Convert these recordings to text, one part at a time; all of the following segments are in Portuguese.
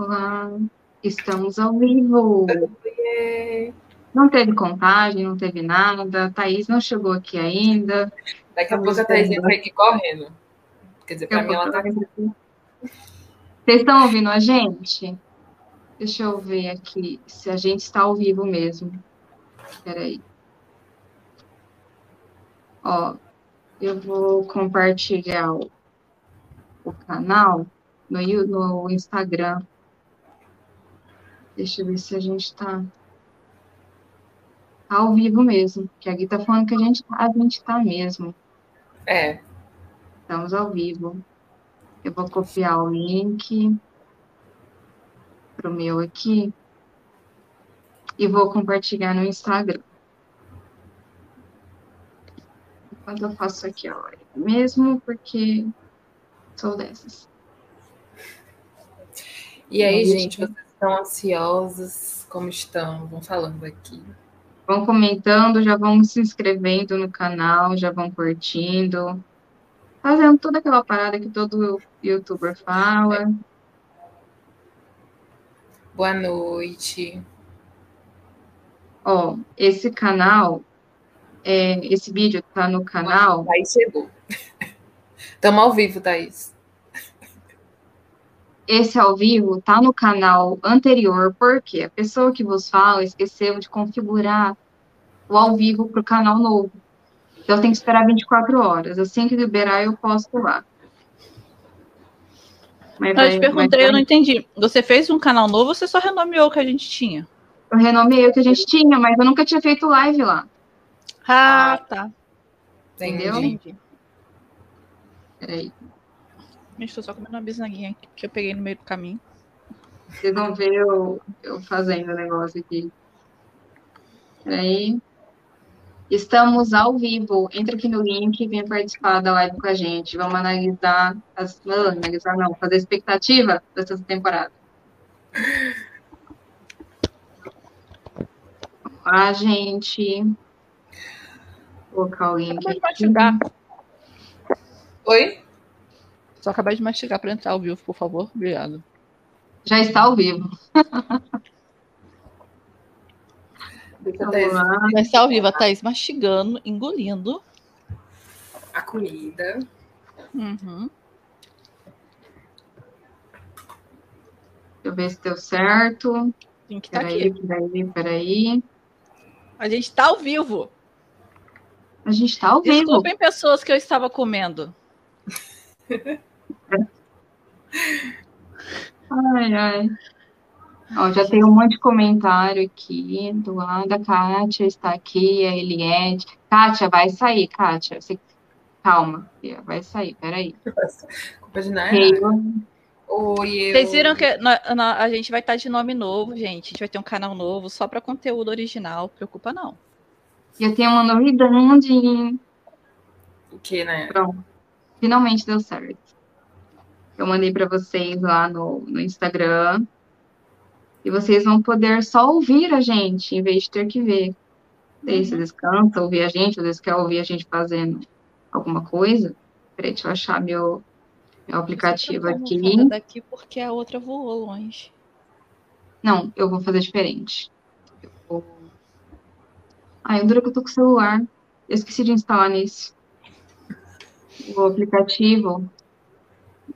Olá, estamos ao vivo. Não teve contagem, não teve nada. A Thaís não chegou aqui ainda. Daqui a pouco a Thaís entra aqui correndo. Quer dizer, para mim ela tá. Vocês estão ouvindo a gente? Deixa eu ver aqui se a gente está ao vivo mesmo. Espera aí. Ó, eu vou compartilhar o, o canal no, no Instagram. Deixa eu ver se a gente está ao vivo mesmo. Que aqui tá falando que a gente, a gente tá mesmo. É. Estamos ao vivo. Eu vou copiar o link pro meu aqui e vou compartilhar no Instagram. Enquanto eu faço aqui a hora mesmo, porque sou dessas. E aí, gente, vocês estão ansiosos? Como estão? Vão falando aqui. Vão comentando, já vão se inscrevendo no canal, já vão curtindo. Fazendo toda aquela parada que todo youtuber fala. Boa noite. Ó, esse canal, é, esse vídeo tá no canal. Thaís chegou. Estamos ao vivo, Thaís esse ao vivo tá no canal anterior, porque a pessoa que vos fala esqueceu de configurar o ao vivo para o canal novo. Então tem que esperar 24 horas. Assim que liberar, eu posto lá. Mas eu te perguntei, eu não entendi. Você fez um canal novo ou você só renomeou o que a gente tinha? Eu renomeei o que a gente tinha, mas eu nunca tinha feito live lá. Ah, tá. Entendeu? Entendi. Peraí. Estou só comendo uma bisnaguinha que eu peguei no meio do caminho. Vocês vão ver eu, eu fazendo o negócio aqui. Peraí. Estamos ao vivo. Entra aqui no link e vem participar da live com a gente. Vamos analisar, as, não, analisar não, fazer expectativa dessa temporada. A gente. Vou colocar o link aqui. Oi? Só acabar de mastigar para entrar ao vivo, por favor. Obrigado. Já está ao vivo. Já está ao vivo, a Thaís mastigando, engolindo. A comida. Uhum. Deixa eu ver se deu certo. Tem que estar tá aqui. Peraí, peraí. A gente está ao vivo. A gente está ao vivo. Desculpem pessoas que eu estava comendo. Ai, ai. Ó, já tem um monte de comentário aqui do lado. A Kátia está aqui, a Eliette. Kátia, vai sair, Kátia. Você... Calma, vai sair, peraí. Culpa de nada. Oi, eu... Vocês viram que a gente vai estar de nome novo, gente. A gente vai ter um canal novo só para conteúdo original. Preocupa não. Eu tenho uma novidade. O que, né? Pronto. Finalmente deu certo. Eu mandei para vocês lá no, no Instagram. E vocês vão poder só ouvir a gente, em vez de ter que ver. Daí uhum. vocês cansam ouvir a gente, às vezes quer ouvir a gente fazendo alguma coisa. Peraí, deixa eu achar meu, meu aplicativo aqui. daqui porque a outra voou longe. Não, eu vou fazer diferente. Eu vou... Ai, dura que eu tô com o celular. Eu esqueci de instalar nisso. O aplicativo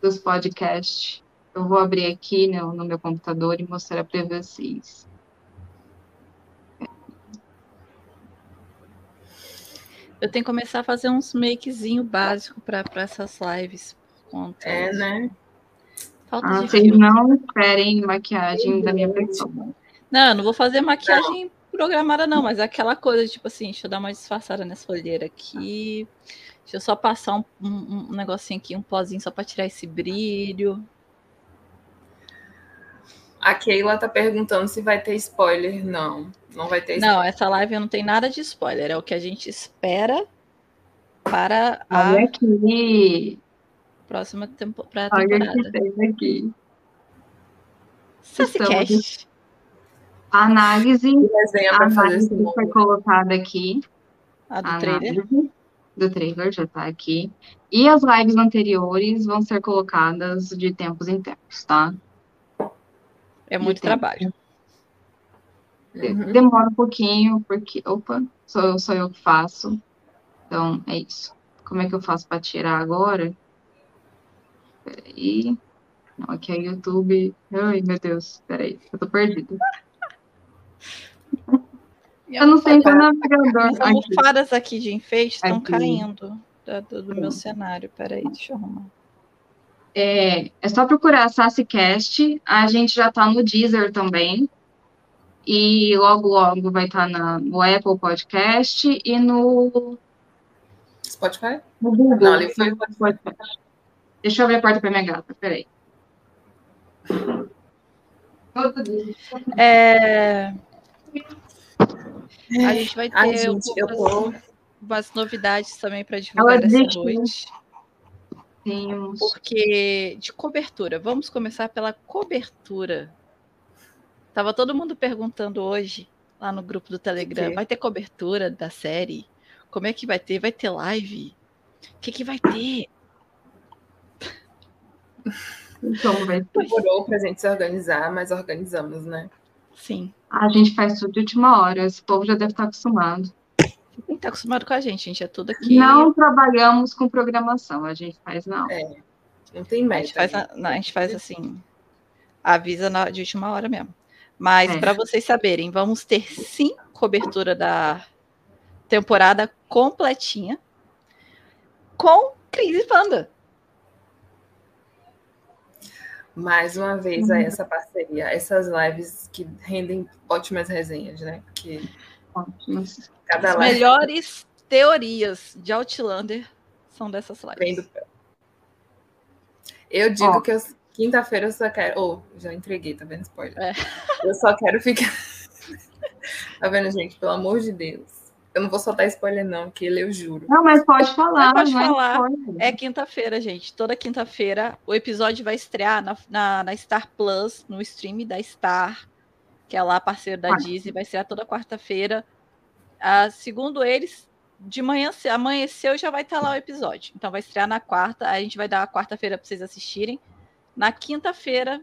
dos podcasts. Eu vou abrir aqui no, no meu computador e mostrar para vocês. Eu tenho que começar a fazer uns makezinho básico para essas lives. É, né? Falta ah, vocês não querem maquiagem da minha pessoa. Não, eu não vou fazer maquiagem programada, não, mas aquela coisa, tipo assim, deixa eu dar uma disfarçada nessa olheira aqui. Deixa eu só passar um, um, um negocinho aqui, um pozinho só para tirar esse brilho. A Keila tá perguntando se vai ter spoiler. Não, não vai ter spoiler. Não, essa live não tem nada de spoiler. É o que a gente espera para a Olha aqui. próxima tempo... pra temporada. Olha que aqui. Sassicast. A análise, a análise que foi colocada aqui. A do a trailer. Do trailer já tá aqui. E as lives anteriores vão ser colocadas de tempos em tempos, tá? É muito tempo. trabalho. Uhum. Demora um pouquinho, porque. Opa, sou, sou eu que faço. Então, é isso. Como é que eu faço para tirar agora? Peraí. Não, aqui é YouTube. Ai, meu Deus, peraí, eu tô perdida. Eu não no navegador. As Aqui. almofadas aqui de enfeite estão caindo do, do meu cenário. Peraí, deixa eu arrumar. É, é só procurar SassiCast. A gente já tá no Deezer também. E logo, logo vai estar no Apple Podcast e no, Spotify? no Google. Não, ali foi- Podcast. Deixa eu abrir a porta pra minha gata, peraí. É, a gente vai ter Ai, gente, eu algumas- tô. umas novidades também para divulgar Ela essa noite. Temos. Porque de cobertura, vamos começar pela cobertura. Tava todo mundo perguntando hoje lá no grupo do Telegram, quê? vai ter cobertura da série? Como é que vai ter? Vai ter live? O que que vai ter? Como vai? Demorou pra gente se organizar, mas organizamos, né? Sim. A gente faz tudo de última hora. Esse povo já deve estar acostumado. Você tem que estar acostumado com a gente, gente. É tudo aqui. Não trabalhamos com programação, a gente faz não. Não tem A meta. gente faz, a, a gente faz assim, avisa na, de última hora mesmo. Mas É. para vocês saberem, vamos ter sim cobertura da temporada completinha com Cris e Panda. Mais uma vez aí essa parceria, essas lives que rendem ótimas resenhas, né? Ótimos. cada As live melhores teorias de Outlander são dessas lives. Eu digo Ó. que quinta-feira eu só quero. Ou, já entreguei, tá vendo? Spoiler. É. Eu só quero ficar. tá vendo, gente? Pelo amor de Deus. Eu não vou soltar spoiler, não, que ele eu juro. Não, mas pode falar. Mas pode é falar. spoiler. É quinta-feira, gente. Toda quinta-feira o episódio vai estrear na, na, na Star Plus, no stream da Star, que é lá parceiro da Quarta. Disney. Vai estrear toda quarta-feira. Ah, segundo eles, de manhã, ce- amanheceu já vai estar lá o episódio. Então vai estrear na quarta. A gente vai dar a quarta-feira para vocês assistirem. Na quinta-feira,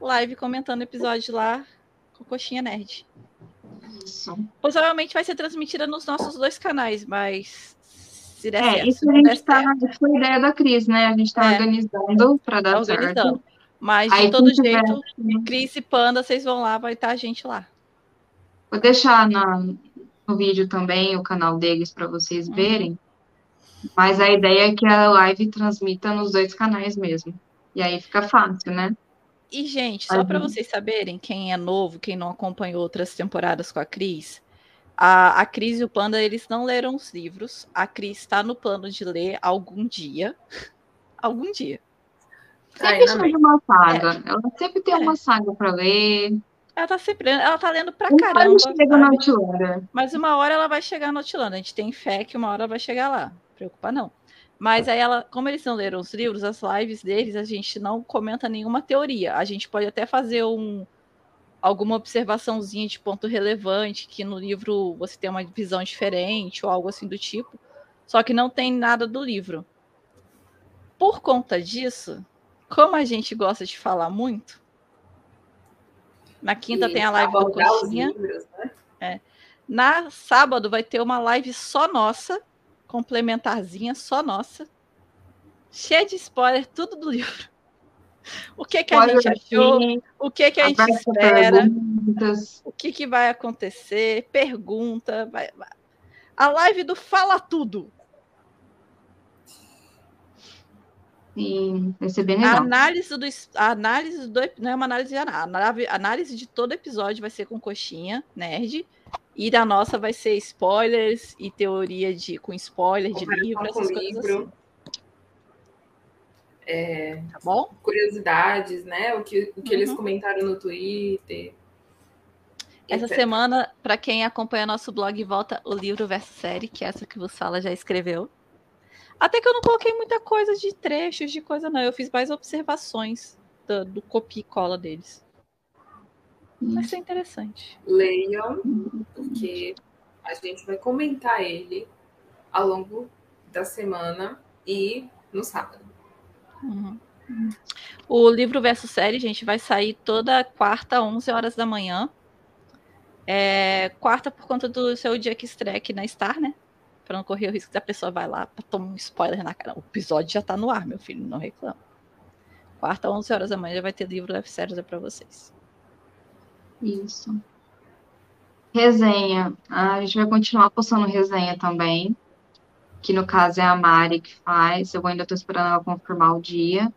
live comentando o episódio lá com Coxinha Nerd. Isso. Possivelmente vai ser transmitida nos nossos dois canais, mas se der É, certo. isso a gente tá, isso foi a ideia da Cris, né? A gente tá É. organizando para dar tá organizando. certo. Mas Aí, de todo quem tiver- jeito, Cris e Panda, vocês vão lá, vai estar a gente lá. Vou deixar na, no vídeo também o canal deles para vocês Uhum. verem. Mas a ideia é que a live transmita nos dois canais mesmo. E aí fica fácil, né? E, gente, só para Uhum. vocês saberem, quem é novo, quem não acompanhou outras temporadas com a Cris, a, a Cris e o Panda, eles não leram os livros. A Cris está no plano de ler algum dia. algum dia. Sempre bem. de uma saga. Ela sempre tem É. uma saga para ler. Ela tá sempre, ela tá lendo pra Uma hora caramba. chega? Outlander. Mas uma hora ela vai chegar no Outlander. A gente tem fé que uma hora ela vai chegar lá. Não preocupa, não. Mas aí ela, como eles não leram os livros, as lives deles, a gente não comenta nenhuma teoria. A gente pode até fazer um alguma observaçãozinha de ponto relevante, que no livro você tem uma visão diferente, ou algo assim do tipo. Só que não tem nada do livro. Por conta disso, como a gente gosta de falar muito, na quinta E tem a live do Coxinha. livros, né? Na sábado vai ter uma live só nossa, complementarzinha, só nossa. Cheia de spoiler, tudo do livro. O que, que a Olha gente achou, aqui, o que, que a gente espera, perguntas. o que, que vai acontecer, pergunta. vai- vai- A live do Fala Tudo. Sim, vai ser bem A legal. análise do. A análise do. Não é uma análise de a análise- a análise de todo episódio vai ser com coxinha, nerd. E da nossa vai ser spoilers e teoria de com spoiler de livro, essas coisas assim. É, Tá bom? curiosidades, né? O que, o que eles Uhum. comentaram no Twitter. Essa etc. semana, para quem acompanha nosso blog, volta o livro versus série, que é essa que você fala já escreveu. Até que eu não coloquei muita coisa de trechos, de coisa, não. Eu fiz mais observações do, do copia e cola deles. Vai ser interessante. Leiam, porque a gente vai comentar ele ao longo da semana e no sábado. Uhum. O livro versus série, gente, vai sair toda quarta, 11 horas da manhã. É, quarta por conta do seu dia que estreia na Star, né? Pra não correr o risco da pessoa vai lá pra tomar um spoiler na cara. O episódio já tá no ar, meu filho, não reclama. Quarta, 11 horas da manhã, já vai ter livro F séries pra vocês. Isso. Resenha. Ah, a gente vai continuar postando resenha também. Que no caso é a Mari que faz. Eu ainda tô esperando ela confirmar o dia.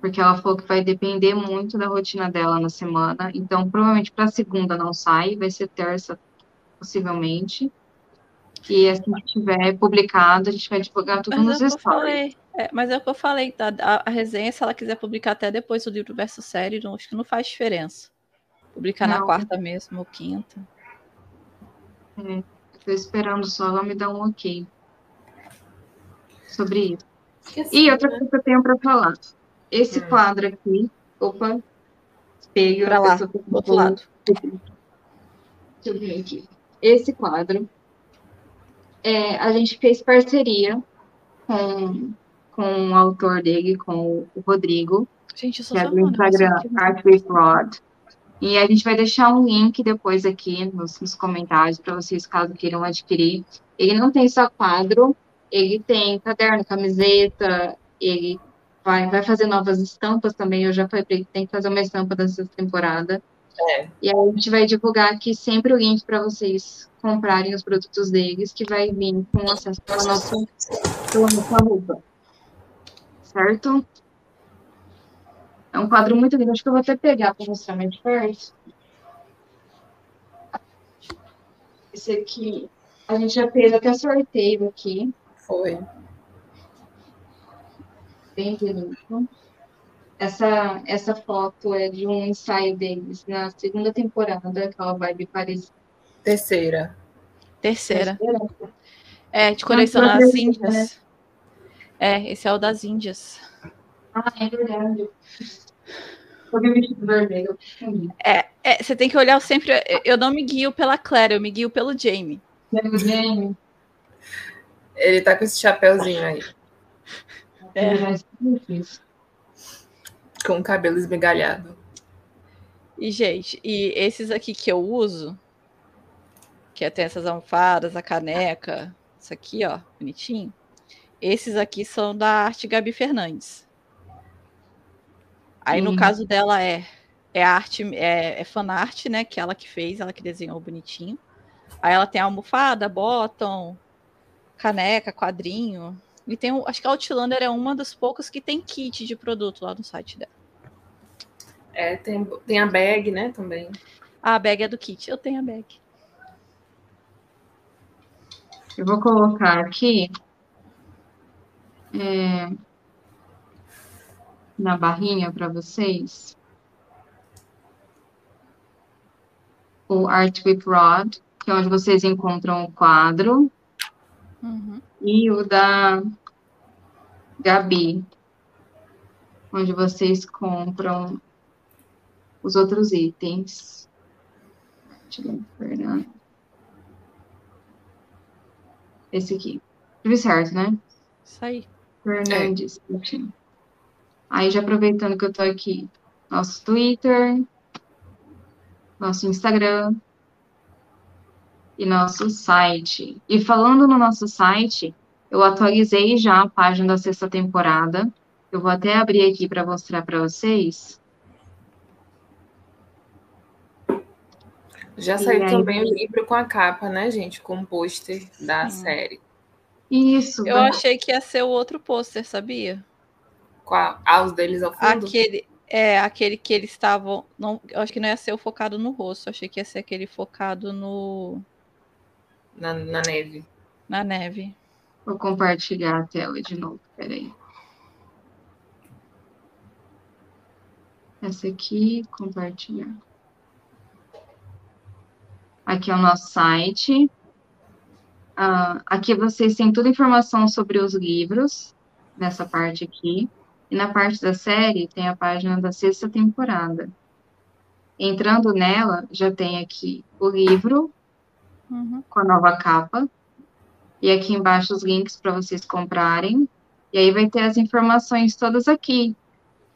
Porque ela falou que vai depender muito da rotina dela na semana. Então, provavelmente para segunda não sai, vai ser terça, possivelmente. E assim que tiver publicado, a gente vai divulgar tudo Mas nos é o stories. falei. É, mas é o que eu falei, tá? A, a resenha, se ela quiser publicar até depois do livro versus série, não, acho que não faz diferença. Publicar na Não. quarta mesmo ou quinta. É, tô esperando só ela me dar um ok sobre isso. Esqueci, E outra né? coisa que eu tenho para falar. Esse Hum. quadro aqui, opa, espelho, Pra a lá, tá do outro lado. Deixa eu ver aqui. Esse quadro, é, a gente fez parceria com, com o autor dele, com o Rodrigo, Gente, eu sou que é do Instagram. Art with Rod. E a gente vai deixar um link depois aqui nos, nos comentários para vocês, caso queiram adquirir. Ele não tem só quadro, ele tem caderno, camiseta, ele vai, vai fazer novas estampas também. Eu já falei para ele que tem que fazer uma estampa dessa temporada. É. E aí a gente vai divulgar aqui sempre o link para vocês comprarem os produtos deles, que vai vir com acesso pela nossa, pela nossa roupa. Certo? É um quadro muito lindo. Acho que eu vou até pegar para mostrar mais de perto. Esse aqui, a gente já fez até sorteio aqui. Foi. Bem bonito. Essa, essa foto é de um ensaio deles na segunda temporada, aquela vibe parecida. Terceira. Terceira. É, de coleção Não, nas terceira, Índias. É, esse é o das Índias. Ah, é verdade. Vermelho. É, você tem que olhar sempre. Eu não me guio pela Claire, eu me guio pelo Jamie. Pelo Jamie. Ele tá com esse chapéuzinho aí, É. É. difícil. com o cabelo esmigalhado. E, gente, e esses aqui que eu uso, que é tem essas almofadas, a caneca, isso aqui, ó, bonitinho. Esses aqui são da arte Gabi Fernandes. Aí, no caso dela, é, é arte, é, é fanart, né? Que ela que fez, ela que desenhou bonitinho. Aí ela tem a almofada, bottom, caneca, quadrinho. E tem, o- acho que a Outlander é uma das poucas que tem kit de produto lá no site dela. É, tem, tem a bag, né, também. Ah, a bag é do kit. Eu tenho a bag. Eu vou colocar aqui é, na barrinha para vocês o Art with Rod, que é onde vocês encontram o quadro, Uhum. e o da Gabi, onde vocês compram os outros itens. Deixa eu ver, Fernando. Esse aqui. Escrevi certo, né? Isso aí. Fernandes. enfim. Aí, já aproveitando que eu tô aqui, nosso Twitter, nosso Instagram e nosso site. E falando no nosso site, eu atualizei já a página da sexta temporada. Eu vou até abrir aqui para mostrar para vocês. Já saiu aí- também o livro com a capa, né, gente? Com o pôster da Sim. série. Isso, Eu vai- achei que ia ser o outro pôster, sabia? Com a, deles ao fundo. Aquele, é, aquele que eles estavam. Não, eu acho que não ia ser o focado no rosto, eu achei que ia ser aquele focado no, Na, na neve. na neve. Vou compartilhar a tela de novo, peraí. Essa aqui, compartilhar. Aqui é o nosso site. Ah, aqui vocês têm toda a informação sobre os livros, nessa parte aqui. E na parte da série, tem a página da sexta temporada. Entrando nela, já tem aqui o livro, Uhum. com a nova capa. E aqui embaixo os links para vocês comprarem. E aí vai ter as informações todas aqui.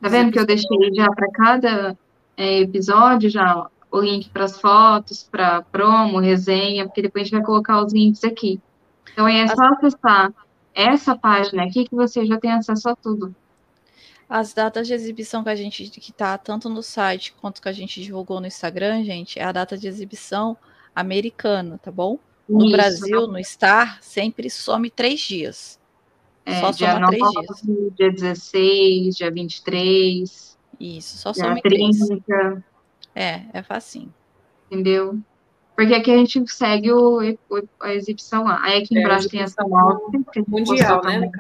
Tá vendo que eu deixei já para cada é, episódio já o link para as fotos, para promo, resenha, porque depois a gente vai colocar os links aqui. Então é só acessar essa página aqui que você já tem acesso a tudo. As datas de exibição que a gente que tá tanto no site quanto que a gente divulgou no Instagram, gente, é a data de exibição americana, tá bom? No Isso, Brasil, não. no Star, sempre some três dias. É, só soma três dias. Dia 16, dia 23. Isso, só some 30. três. É, é facinho. Entendeu? Porque aqui a gente segue o, o a exibição lá. Aí aqui é, embaixo tem essa moto. Mundial, né,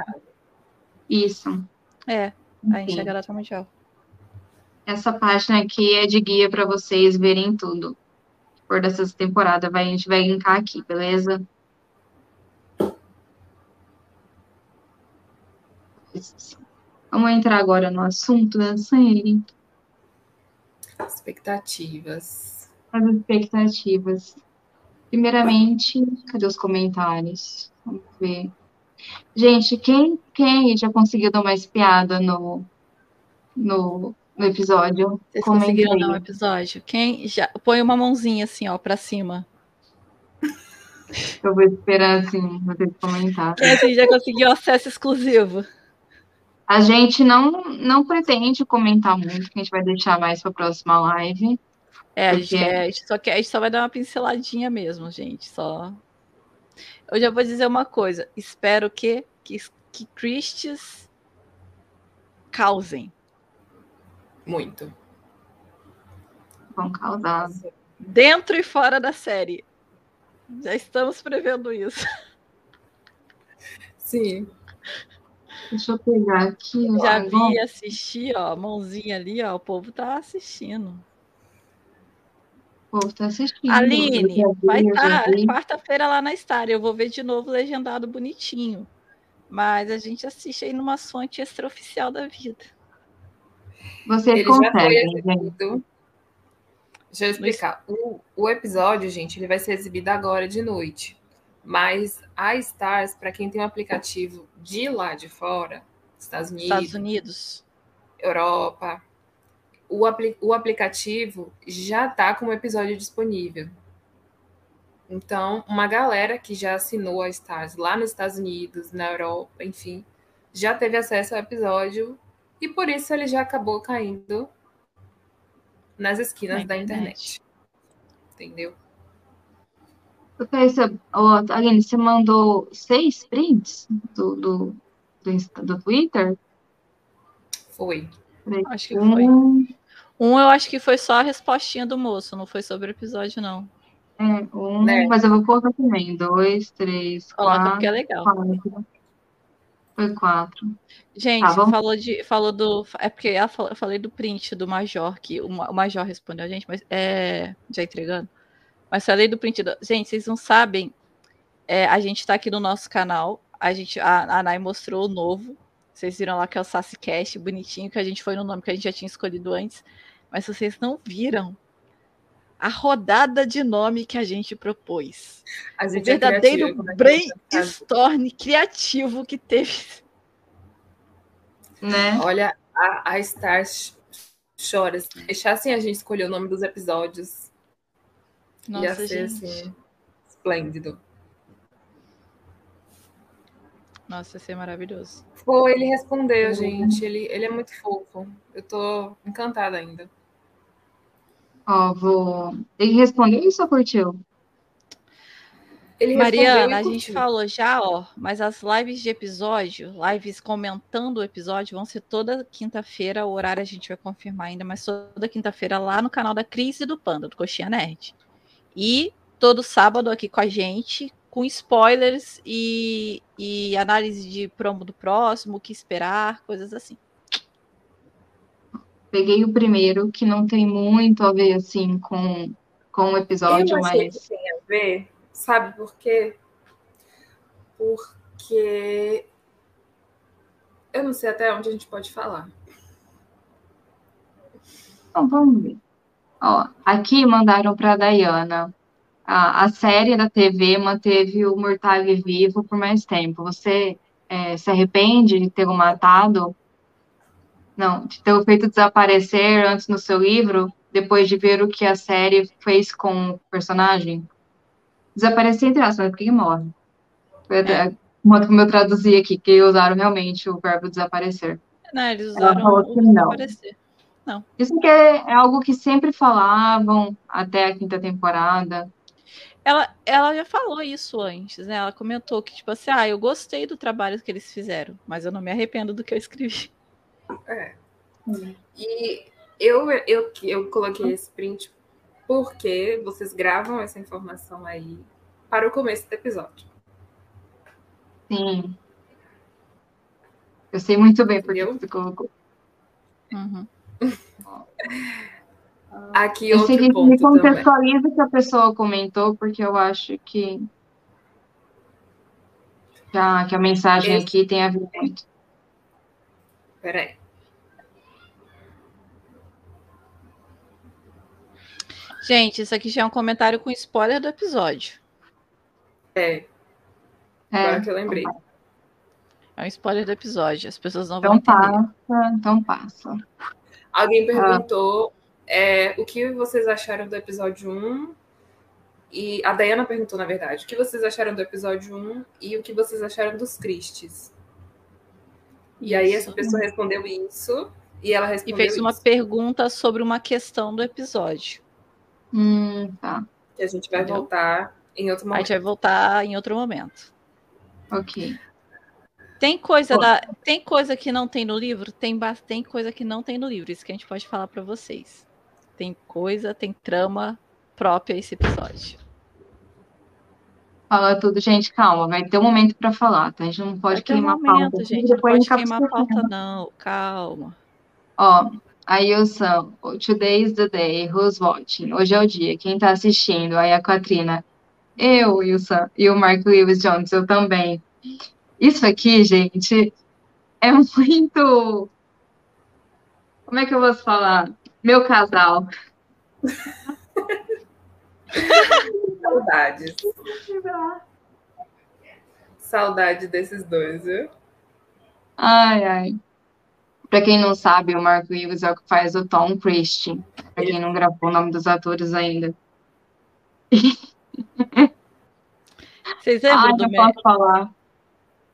Isso. É, a gente chega a mundial. Essa página aqui é de guia para vocês verem tudo. Por dessa temporada, vai, a gente vai linkar aqui, beleza? Vamos entrar agora no assunto da série. Expectativas. As expectativas. Primeiramente, cadê os comentários? Vamos ver. Gente, quem, quem já conseguiu dar uma espiada no, no, no episódio? Vocês conseguiram dar um episódio? Quem já põe uma mãozinha assim, ó, para cima. Eu vou esperar assim, vou ter que comentar. Quem assim, já conseguiu acesso exclusivo? A gente não, não pretende comentar muito, que a gente vai deixar mais para a próxima live. É, a gente, é, a gente, só quer, a gente só vai dar uma pinceladinha mesmo, gente. Só. Eu já vou dizer uma coisa. Espero que, que, que Christies causem. Muito. Vão causar. Dentro e fora da série. Já estamos prevendo isso. Sim. Deixa eu pegar aqui. Já vi assistir, ó, mãozinha ali, ó, o povo tá assistindo. Povo tá assistindo. Aline, vai estar tá, quarta-feira lá na Star. Eu vou ver de novo legendado bonitinho. Mas a gente assiste aí numa fonte extraoficial da vida. Você Ele consegue, já Deixa eu explicar. O, o episódio, gente, ele vai ser exibido agora de noite. Mas a Stars, para quem tem um aplicativo de lá de fora, Estados Unidos, Estados Unidos. Europa, o, apli o aplicativo já está com o episódio disponível. Então, uma galera que já assinou a Stars lá nos Estados Unidos, na Europa, enfim, já teve acesso ao episódio e por isso ele já acabou caindo nas esquinas da internet. Entendeu? Você, Aline, você mandou seis prints do, do, do, do Twitter? Foi. Acho que foi. Um... eu acho que foi só a respostinha do moço, não foi sobre o episódio, não. É, um, é. mas eu vou colocar também. Dois, três, Coloca quatro. porque é legal. Quatro. Foi quatro. Gente, tá, falou, de, falou do. É porque eu falei do print do Major, que o Major respondeu a gente, mas é. Já entregando. Mas falei do print. Do... Gente, vocês não sabem. É, a gente está aqui no nosso canal. A gente, a, a Nai mostrou o novo. Vocês viram lá que é o SassiCast, bonitinho, que a gente foi no nome que a gente já tinha escolhido antes. Mas vocês não viram a rodada de nome que a gente propôs. A gente o é verdadeiro é né? brainstorm criativo que teve. Né? Olha, a, a Stars chora. Se deixassem a gente escolher o nome dos episódios, nossa, Ia ser gente. assim, esplêndido. Nossa, ia ser maravilhoso. Foi, ele respondeu, uhum. gente. Ele, ele é muito fofo. Eu tô encantada ainda. Ó, vou. Ele respondeu isso ou curtiu? Ele Mariana, a gente falou já, ó, mas as lives de episódio, lives comentando o episódio, vão ser toda quinta-feira. O horário a gente vai confirmar ainda, mas toda quinta-feira lá no canal da Cris e do Panda, do Coxinha Nerd. E todo sábado aqui com a gente, com spoilers e, e análise de promo do próximo, o que esperar, coisas assim. Peguei o primeiro, que não tem muito a ver, assim, com, com o episódio, Eu mas... Que tem a ver, sabe por quê? Porque... Eu não sei até onde a gente pode falar. Então, vamos ver. Ó, aqui mandaram para a Dayana. A, a série da TV manteve o Murtag vivo por mais tempo. Você é, se arrepende de ter o matado? Não, de ter o feito desaparecer antes no seu livro, depois de ver o que a série fez com o personagem. Desaparecer entre aspas, porque morre. Foi É. como eu traduzi aqui, que usaram realmente o verbo desaparecer. Não, eles usaram que não. desaparecer. Isso que é, é algo que sempre falavam até a quinta temporada. Ela, ela já falou isso antes, né? Ela comentou que, tipo assim, ah, eu gostei do trabalho que eles fizeram, mas eu não me arrependo do que eu escrevi. É. E eu, eu, eu coloquei esse print porque vocês gravam essa informação aí para o começo do episódio. Sim. Eu sei muito bem porque Entendeu? você colocou. Uhum. Aqui Eu sei outro que me ponto também. contextualiza o que a pessoa comentou, porque eu acho que, que, a, que a mensagem Esse- aqui tem a ver muito. Peraí. Gente, isso aqui já é um comentário com spoiler do episódio. É, É, agora que eu lembrei. É um spoiler do episódio. As pessoas não então vão entender. passa, então passa. Alguém perguntou é, o que vocês acharam do episódio 1. E a Dayana perguntou, na verdade, o que vocês acharam do episódio 1 e o que vocês acharam dos Cristes. E aí essa pessoa respondeu isso e ela E respondeu fez uma isso, pergunta sobre uma questão do episódio. Hum, tá, que a gente vai Entendeu? voltar em outro A momento. gente vai voltar em outro momento. ok. Tem coisa, da, tem coisa que não tem no livro? Tem, tem coisa que não tem no livro. Isso que a gente pode falar pra vocês. Tem coisa, tem trama própria a esse episódio. Fala tudo, gente, calma, vai ter um momento para falar, tá? A gente não pode ter um queimar momento, pauta. gente. Não depois pode fica queimar pauta, não. Calma. Ó, aí o Sam, today is the day, who's watching? Hoje é o dia, quem tá assistindo? Aí a Katrina, eu e o Sam, e o Mark Lewis Jones, eu também. Isso aqui, gente, é muito. Como é que eu vou falar? Meu casal. Saudades. Saudade desses dois, viu? Ai, ai. Pra quem não sabe, o Mark Lewis é o que faz o Tom Christie. Pra quem não gravou o nome dos atores ainda. Vocês lembram Ai, do não posso falar.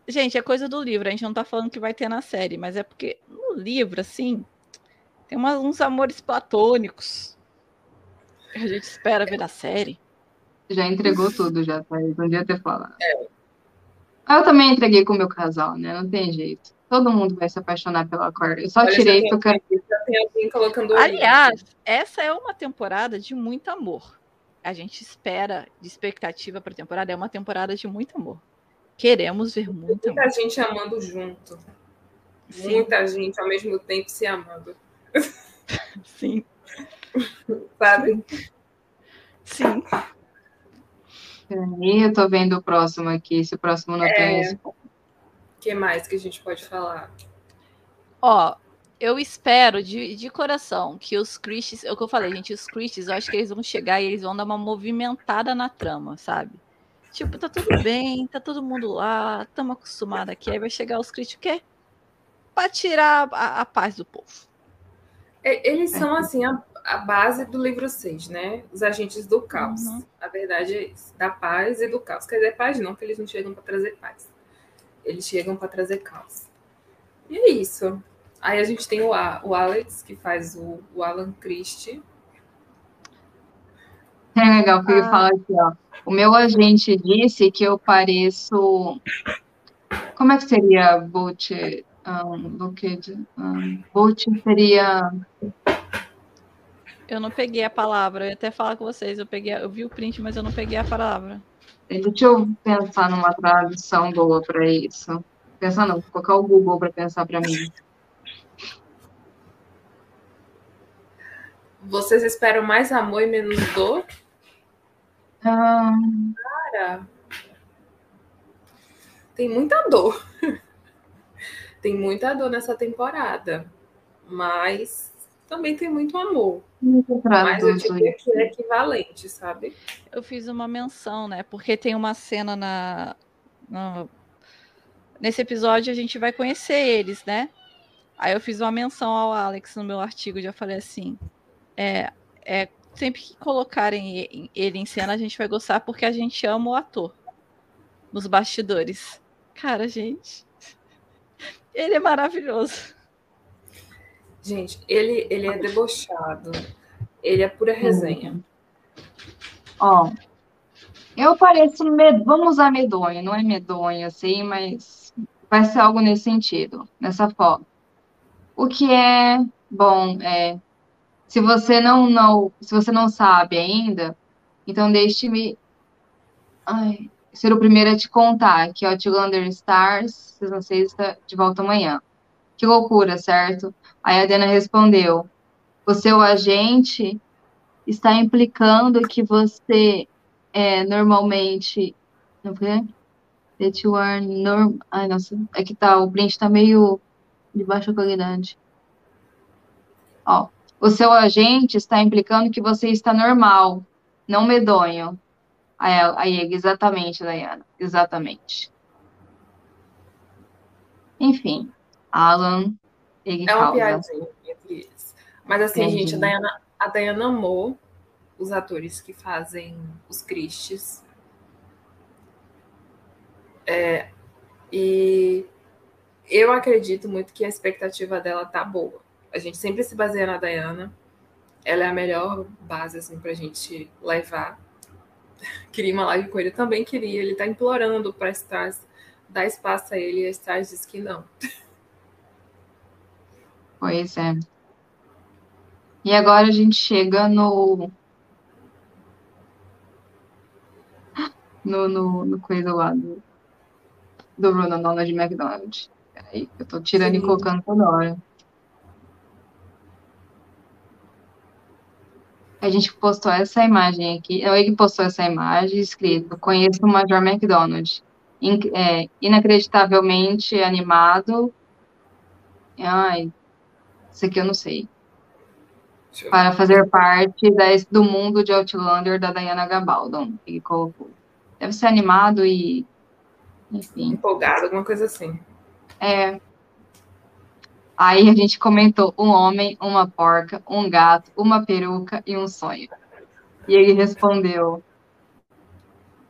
Gente, é coisa do livro. A gente não tá falando que vai ter na série, mas é porque no livro, assim, tem umas- uns amores platônicos. que A gente espera ver na série. Já entregou tudo, já, Thaís. Não devia ter falado. Eu também entreguei com o meu casal, né? Não tem jeito. Todo mundo vai se apaixonar pela Cor. Eu só Olha, tirei tem alguém colocando olhinho. Aliás, essa é uma temporada de muito amor. A gente espera de expectativa para temporada, é uma temporada de muito amor. Queremos ver muito amor. Muita gente amando junto. Sim, Muita gente ao mesmo tempo se amando. sim, Sabe? sim. E eu tô vendo o próximo aqui. Se o próximo não tem isso. O que mais que a gente pode falar? Ó, eu espero de, de coração que os Christies, é o que eu falei, gente, os Christies, eu acho que eles vão chegar e eles vão dar uma movimentada na trama, sabe? Tipo, tá tudo bem, tá todo mundo lá, estamos acostumados aqui, aí vai chegar os Christies, o quê? Pra tirar a, a paz do povo. É, Eles são, assim, a, a base do livro 6, né? Os agentes do caos. Uhum. A verdade é isso. Da paz e do caos. Quer dizer, paz não, porque eles não chegam para trazer paz. Eles chegam para trazer caos. E é isso. Aí a gente tem o, A- o Alex, que faz o, o Alan Christie. É legal que ele Ah. fala aqui, ó. O meu agente disse que eu pareço. Como é que seria Butch? Um? Um, Butch seria. Eu não peguei a palavra, eu ia até falar com vocês, eu peguei, eu vi o print, mas eu não peguei a palavra. Deixa eu pensar numa tradução boa para isso. Pensar não, vou colocar o Google para pensar para mim. Vocês esperam mais amor e menos dor? Ah, Cara, tem muita dor. tem muita dor nessa temporada. Mas também tem muito amor. muito Mas eu diria que é equivalente, sabe? Eu fiz uma menção, né? Porque tem uma cena na. no- Nesse episódio a gente vai conhecer eles, né? Aí eu fiz uma menção ao Alex no meu artigo, já falei assim, é, é sempre que colocarem ele em cena, a gente vai gostar porque a gente ama o ator nos bastidores. Cara, gente, ele é maravilhoso. Gente, ele, ele é debochado. Ele é pura resenha. Ó, eu pareço med... vamos usar medonho, não é medonho assim, mas vai ser algo nesse sentido, nessa foto. O que é bom é, se você não não, se você não sabe ainda, então deixe-me ser o primeiro a te contar que Outlander Stars, Season 6 está de volta amanhã. Que loucura, certo? Aí a Dana respondeu: O seu agente está implicando que você é normalmente. Não foi? That you are norm... Ai, nossa, é que tá, o print tá meio de baixa qualidade. Ó, o seu agente está implicando que você está normal, não medonho. Aí, aí exatamente, Dayana, exatamente. Enfim, Alan, ele É uma piadinha entre eles. Mas assim, Piadinha. gente, a Dayana, a Dayana amou os atores que fazem os Cristes. É, e eu acredito muito que a expectativa dela tá boa. A gente sempre se baseia na Dayana. Ela é a melhor base assim, para a gente levar. Queria uma live com ele, também queria. Ele tá implorando para Stars dar espaço a ele e a Stars diz que não. Pois é. E agora a gente chega no. No, no, no coisa lá do, do Ronald McDonald. Aí eu tô tirando Sim. e colocando toda hora. A gente postou essa imagem aqui. É ele postou essa imagem escrito: Conheço o Major McDonald. In, é, inacreditavelmente animado. Ai, isso aqui eu não sei. Para fazer parte da, do mundo de Outlander da Diana Gabaldon. Ele colocou. Deve ser animado e. Enfim. Empolgado, alguma coisa assim. É. Aí a gente comentou um homem, uma porca, um gato, uma peruca e um sonho. E ele respondeu: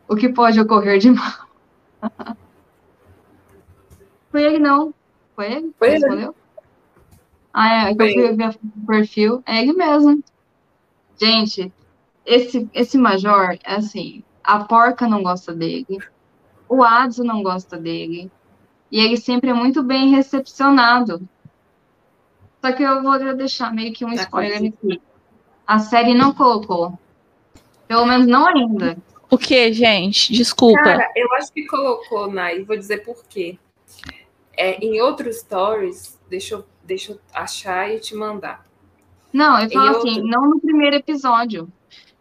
O que pode ocorrer de mal? Foi ele, não. Foi ele? Foi ele. Respondeu? Ah, é, que eu fui ver o perfil. É ele mesmo. Gente, esse, esse Major, é assim, a porca não gosta dele, o Adson não gosta dele, e ele sempre é muito bem recepcionado. Só que eu vou deixar meio que um tá spoiler aqui. A série não colocou. Pelo menos não ainda. O que, gente? Desculpa. Cara, eu acho que colocou, Nai. Vou dizer por quê. É, em outros stories, deixa eu Deixa eu achar e te mandar. Não, eu falo assim, não no primeiro episódio.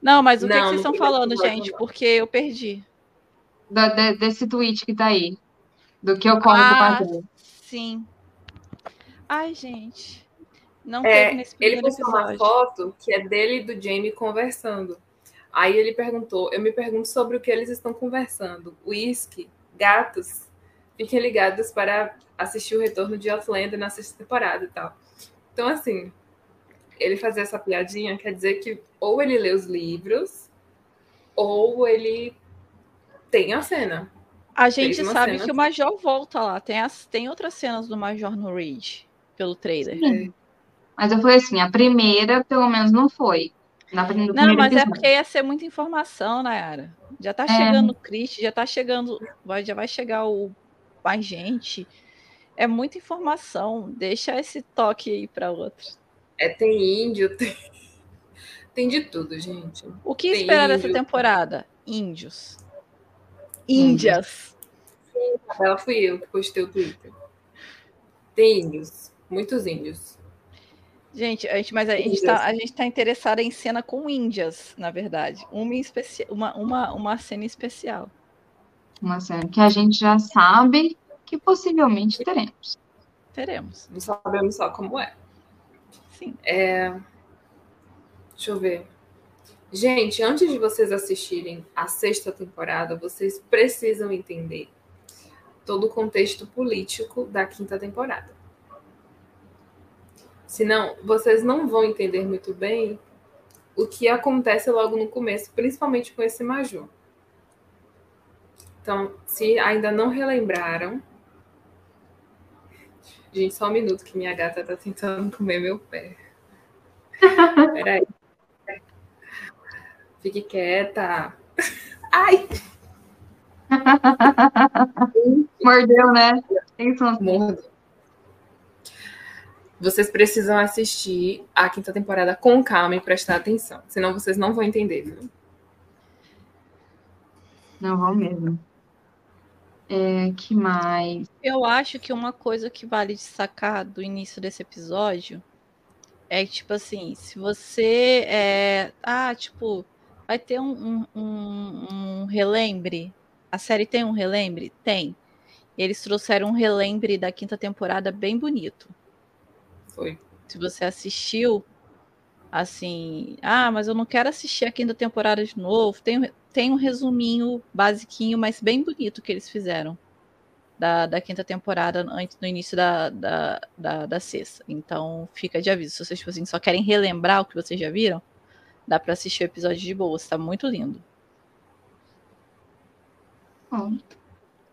Não, mas o não, que, que vocês estão falando, gente? Porque eu perdi. Da, de, desse tweet que tá aí. Do que eu como ah, com Sim. Ai, gente. Não é, nesse Ele postou episódio. uma foto que é dele e do Jamie conversando. Aí ele perguntou, eu me pergunto sobre o que eles estão conversando. Whisky, gatos, fiquem ligados para assistir o retorno de Outlander na sexta temporada e tal. Então, assim, ele fazer essa piadinha quer dizer que ou ele lê os livros, ou ele tem a cena. A gente sabe que o Major volta lá. Tem, as, tem outras cenas do Major no Reed, pelo trailer. Sim. Mas eu falei assim, a primeira, pelo menos, não foi. Na, não, mas é porque ia ser muita informação, Nayara. Já tá é. chegando o Chris, já tá chegando. Vai, já vai chegar o mais gente. É muita informação. Deixa esse toque aí para outro. É, tem índio, tem, tem de tudo, gente. O que tem esperar índio. dessa temporada? Índios. Índias. Sim, ela fui eu que postei o Twitter. Tem índios, muitos índios. Gente, a gente, mas a gente, está, a gente tá interessada em cena com índias, na verdade. Uma, especi uma, uma, uma cena especial uma série que a gente já sabe que possivelmente teremos. Teremos. Não sabemos só como é. Sim. É... Deixa eu ver. Gente, antes de vocês assistirem a sexta temporada, vocês precisam entender todo o contexto político da quinta temporada. Senão, vocês não vão entender muito bem o que acontece logo no começo, principalmente com esse Maju. Então, se ainda não relembraram. Gente, só um minuto que minha gata tá tentando comer meu pé. Peraí. Fique quieta. Ai! Mordeu, né? Mordeu. Vocês precisam assistir a quinta temporada com calma e prestar atenção. Senão vocês não vão entender, viu? Não vão mesmo. É, que mais? Eu acho que uma coisa que vale destacar do início desse episódio é tipo assim, se você é. Ah, tipo, vai ter um, um, um, um relembre. A série tem um relembre? Tem. Eles trouxeram um relembre da quinta temporada bem bonito. Foi. Se você assistiu, assim, ah, mas eu não quero assistir a quinta temporada de novo. Tem, tem um resuminho basiquinho, mas bem bonito que eles fizeram da, da quinta temporada antes no início da, da, da, da, sexta. Então fica de aviso. Se vocês tipo assim, só querem relembrar o que vocês já viram, dá para assistir o episódio de boa. Está muito lindo. Bom,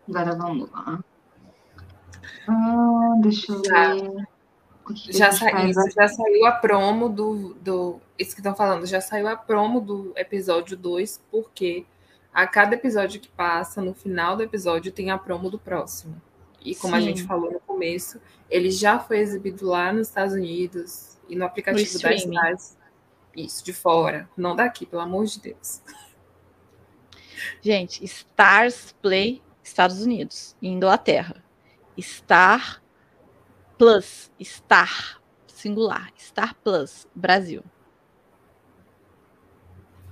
agora vamos lá. Ah, deixa eu ver. Já, sa isso, já saiu a promo do, do. Isso que estão falando, já saiu a promo do episódio 2, porque a cada episódio que passa, no final do episódio, tem a promo do próximo. E como Sim. a gente falou no começo, ele já foi exibido lá nos Estados Unidos e no aplicativo da Stars. Isso, de fora. Não daqui, pelo amor de Deus. Gente, Stars Play, Estados Unidos e Inglaterra. Star Plus, Star, singular, Star Plus, Brasil.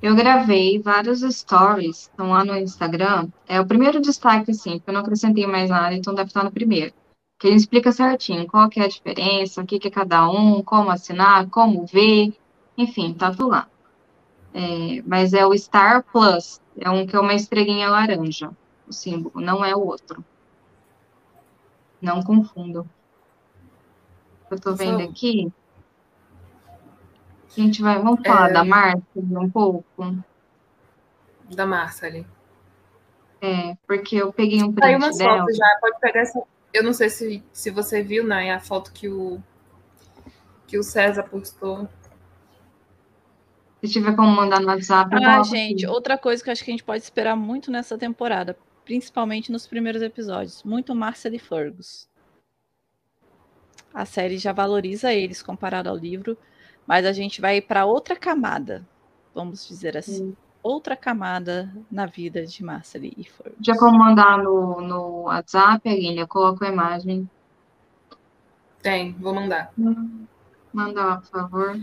Eu gravei vários stories, estão lá no Instagram. É o primeiro destaque, assim, porque eu não acrescentei mais nada, então deve estar no primeiro. Que ele explica certinho qual que é a diferença, o que, que é cada um, como assinar, como ver, enfim, tá tudo lá. É, mas é o Star Plus, é um que é uma estrelinha laranja, o símbolo, não é o outro. Não eu tô vendo aqui. A gente vai, vamos falar é... da Marcia um pouco? Da Marcia ali. É, porque eu peguei um print Saiu umas dela. fotos já, pode pegar essa. Eu não sei se, se você viu, né, a foto que o que o César postou. Se tiver como mandar no WhatsApp. Ah, gente, aqui. outra coisa que acho que a gente pode esperar muito nessa temporada, principalmente nos primeiros episódios, muito Marcia de Fergus. A série já valoriza eles comparado ao livro, mas a gente vai para outra camada, vamos dizer assim. Hum. Outra camada na vida de Marcely e Ford. Já como mandar no, no WhatsApp, Aguilha? Eu coloco a imagem. Tem, vou mandar. Hum, manda lá, por favor.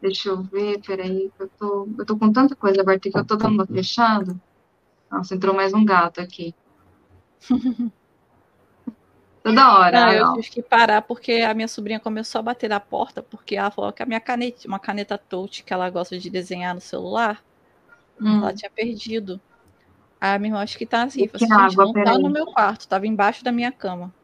Deixa eu ver, peraí, eu tô, eu tô com tanta coisa aberta que eu tô dando uma fechada. Nossa, entrou mais um gato aqui. Toda hora. Não, eu tive que parar porque a minha sobrinha começou a bater na porta porque ela falou que a minha caneta, uma caneta touch que ela gosta de desenhar no celular, hum. ela tinha perdido. Aí a minha irmã acho que tá assim, falou assim, não tá no meu quarto, tava embaixo da minha cama.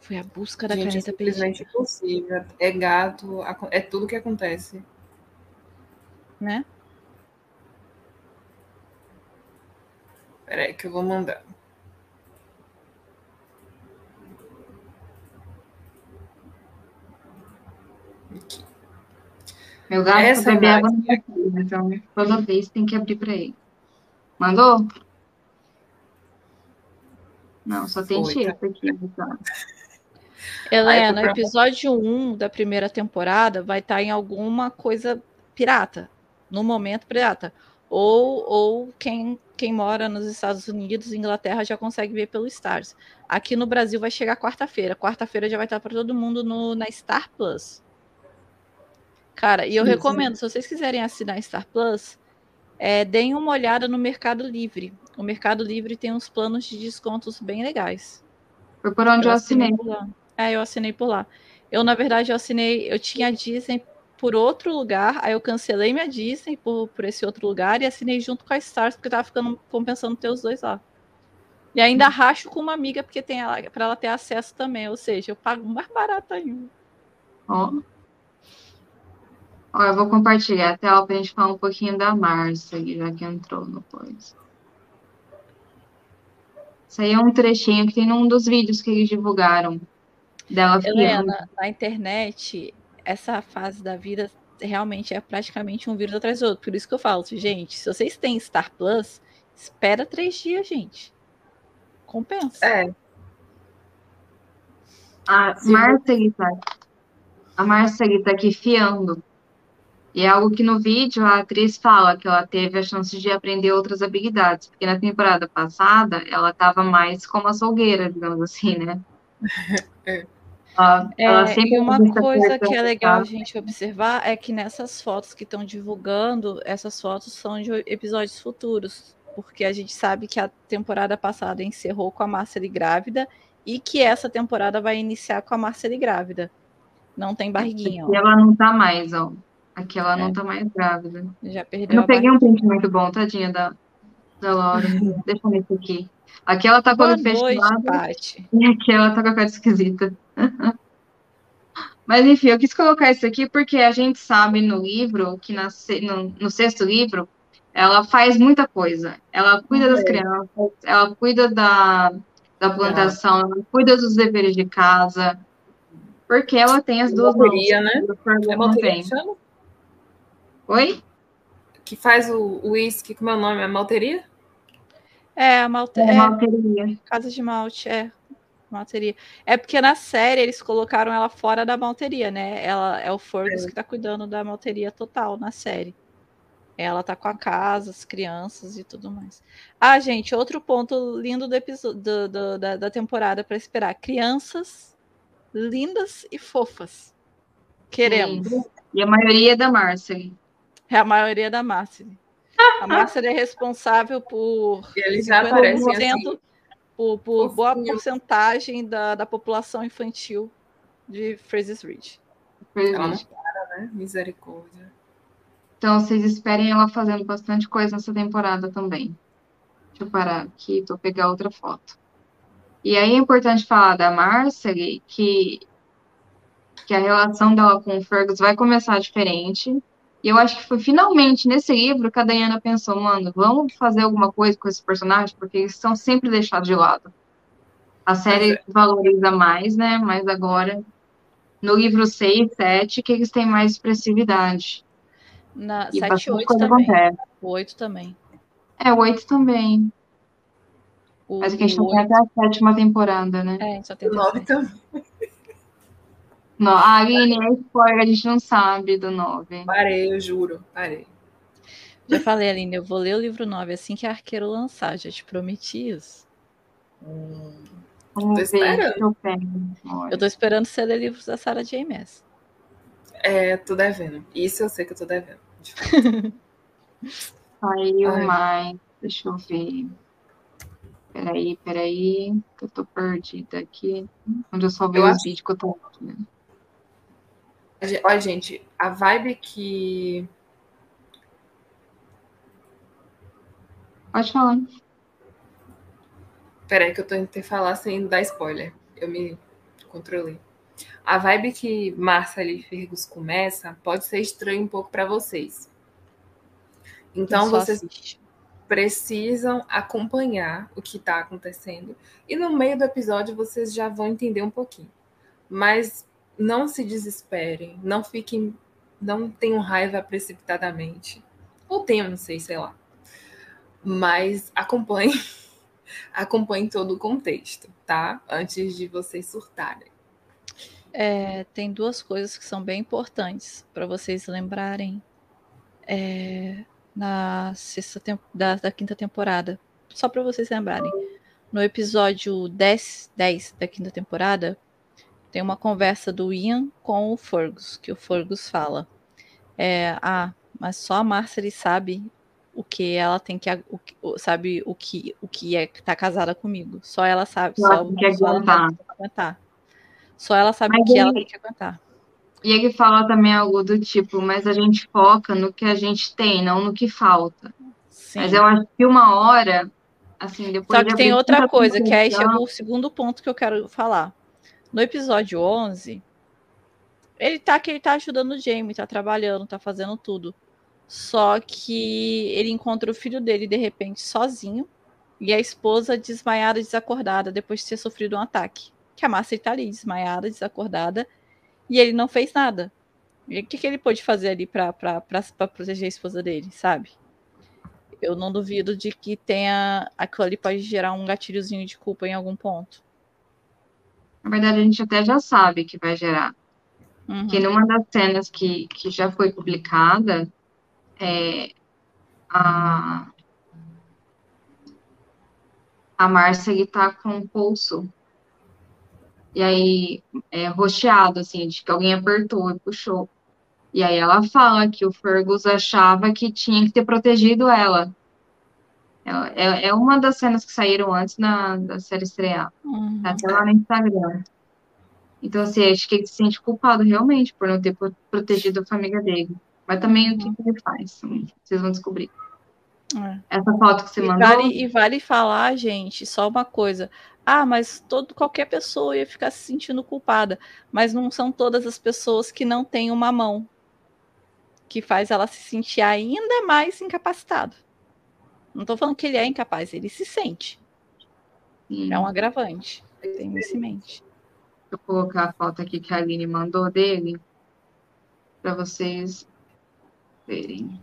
Foi a busca da Gente, caneta é simplesmente impossível. É gato, é tudo que acontece. Né? Peraí que eu vou mandar. Meu gato Essa bebe água no meu então toda vez tem que abrir para ele. Mandou? Não, só tem Foi, tá. aqui. Então. Helena, no episódio 1 da primeira temporada vai estar tá em alguma coisa pirata. No momento pirata. Ou, ou quem, quem mora nos Estados Unidos, Inglaterra, já consegue ver pelo Stars. Aqui no Brasil vai chegar quarta-feira. Quarta-feira já vai estar para todo mundo no, na Star Plus. Cara, e eu recomendo, se vocês quiserem assinar Star Plus, é, deem uma olhada no Mercado Livre. O Mercado Livre tem uns planos de descontos bem legais. Foi por onde eu, eu assinei. assinei é, eu assinei por lá. Eu, na verdade, eu assinei, eu tinha a Disney por outro lugar, aí eu cancelei minha Disney por, por esse outro lugar e assinei junto com a Stars, porque tava ficando compensando ter os dois lá. E ainda racho com uma amiga, porque tem ela, para ela ter acesso também. Ou seja, eu pago mais barato ainda. Ó. Ó, eu vou compartilhar a tela pra gente falar um pouquinho da Márcia, já que entrou no coisa. Isso aí é um trechinho que tem num dos vídeos que eles divulgaram dela Helena, na internet, essa fase da vida realmente é praticamente um vírus atrás do outro. Por isso que eu falo, gente, se vocês têm Star Plus, espera três dias, gente. Compensa. É. A Márcia tá, a Márcia tá aqui fiando. E é algo que no vídeo a atriz fala que ela teve a chance de aprender outras habilidades, porque na temporada passada ela estava mais como açougueira, digamos assim, né? É. Ela, é, ela sempre e uma coisa que é legal a gente observar é que nessas fotos que estão divulgando, essas fotos são de episódios futuros, porque a gente sabe que a temporada passada encerrou com a Marcely grávida e que essa temporada vai iniciar com a Marcely grávida. Não tem barriguinha. E ela não tá mais, ó. Aqui ela é. não tá mais grávida. Já perdeu. Eu não peguei um print muito bom, tadinha da, da Laura. Deixa eu ver isso aqui. Aqui ela tá com a fechada. E aqui ela tá com a cara esquisita. Mas enfim, eu quis colocar isso aqui porque a gente sabe no livro que na, no, no sexto livro ela faz muita coisa. Ela cuida das crianças, ela cuida da, da plantação, ela cuida dos deveres de casa, porque ela tem as duas mãos. Né? É. Chama? Oi? Que faz o uísque, como é o nome? A malteria? É, a malte... é, malteria. Casa de malte, é. Malteria. É porque na série eles colocaram ela fora da malteria, né? Ela é o Fergus é. que tá cuidando da malteria total na série. Ela tá com a casa, as crianças e tudo mais. Ah, gente, outro ponto lindo do episódio do, do, da, da temporada para esperar. Crianças lindas e fofas. Queremos. Sim. E a maioria é da Marcy. É a maioria da Márcia. A Márcia é responsável por Ele já aparece assim. por, por boa porcentagem da, da população infantil de Fraser's Ridge. Ela não para, né? Misericórdia. Então, vocês esperem ela fazendo bastante coisa nessa temporada também. Deixa eu parar aqui, tô pegar outra foto. E aí é importante falar da Marcely que, que a relação dela com o Fergus vai começar diferente. E eu acho que foi finalmente nesse livro que a Diana pensou, mano, vamos fazer alguma coisa com esses personagens, porque eles são sempre deixados de lado. A série é. valoriza mais, né? Mas agora, no livro 6, 7, que eles têm mais expressividade. Na e 7 e 8 também. Acontece. O 8 também. É, o 8 também. O, Mas que a gente não tem até a sétima temporada, né? É, só tem o 9 também. Não, a Aline é spoiler, a gente não sabe do 9. Parei, eu juro, parei. Já falei, Aline, eu vou ler o livro 9 assim que a Arqueiro lançar, já te prometi isso. Hum, tô esperando. Eu, eu tô esperando você ler livros da Sarah J. Maas. É, tô devendo. Isso eu sei que eu tô devendo. Saiu mais. Deixa eu ver. Peraí, peraí, que eu tô perdida aqui. Onde eu só vejo os vídeos que eu tô aqui. Olha, gente, a vibe que. Pode falar. Peraí, que eu tô tentando falar sem dar spoiler. Eu me controlei. A vibe que Marcia e Fergus começa pode ser estranho um pouco para vocês. Então, vocês assiste. precisam acompanhar o que está acontecendo. E no meio do episódio, vocês já vão entender um pouquinho. Mas não se desesperem, não fiquem, não tenham raiva precipitadamente. Ou tenham, não sei, sei lá. Mas acompanhem, acompanhem todo o contexto, tá? Antes de vocês surtarem. É, tem duas coisas que são bem importantes para vocês lembrarem é, na sexta da, da quinta temporada. Só para vocês lembrarem. No episódio 10, 10 da quinta temporada, tem uma conversa do Ian com o Fergus, que o Fergus fala. É, ah, mas só a Marcely sabe o que ela tem que o, sabe o que o que é tá casada comigo. Só ela sabe, só, só ela tem que aguentar. Só ela sabe o que ele, ela tem que aguentar. E ele fala também algo do tipo, mas a gente foca no que a gente tem, não no que falta. Sim. Mas eu acho que uma hora Assim, depois Só que tem outra coisa, que aí chegou o segundo ponto que eu quero falar. No episódio 11, ele tá que ele tá ajudando o Jamie, tá trabalhando, tá fazendo tudo. Só que ele encontra o filho dele de repente sozinho e a esposa desmaiada, desacordada depois de ter sofrido um ataque. Que a Marcia tá ali desmaiada, desacordada e ele não fez nada. E o que, que ele pôde fazer ali pra proteger a esposa dele, sabe? Eu não duvido de que tenha. Aquilo ali pode gerar um gatilhozinho de culpa em algum ponto. Na verdade, a gente até já sabe que vai gerar. Uhum. Que numa das cenas que, que já foi publicada, é, a, a Márcia ele tá com o pulso. E aí, é, rocheado, assim, de que alguém apertou e puxou. E aí ela fala que o Fergus achava que tinha que ter protegido ela. É, é- é uma das cenas que saíram antes na, da série estrear. Uhum. Tá até lá no Instagram. Então, assim, acho que ele se sente culpado realmente por não ter pro- protegido a família dele. Mas também o que ele faz? Hum, Vocês vão descobrir. É. Essa foto que você E mandou, vale, e vale falar, gente, só uma coisa. Ah, mas todo, qualquer pessoa ia ficar se sentindo culpada. Mas não são todas as pessoas que não têm uma mão. Que faz ela se sentir ainda mais incapacitado. Não tô falando que ele é incapaz, ele se sente. sim, É um agravante. Tem isso em mente. Deixa eu colocar a foto aqui que a Aline mandou dele, para vocês verem.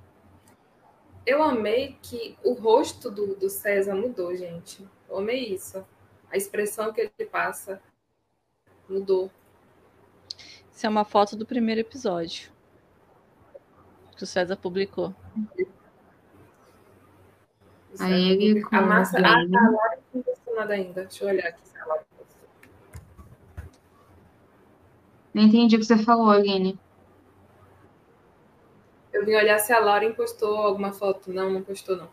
Eu amei que o rosto do, do César mudou, gente. Eu amei isso. A expressão que ele passa mudou. Isso é uma foto do primeiro episódio. Que o César publicou. Aí ele publicou- a massa. com Ah, a Laura não postou nada ainda. Deixa eu olhar aqui se a Laura postou. Não entendi o que você falou, Aline. Eu vim olhar se a Laura postou alguma foto. Não, não postou, não.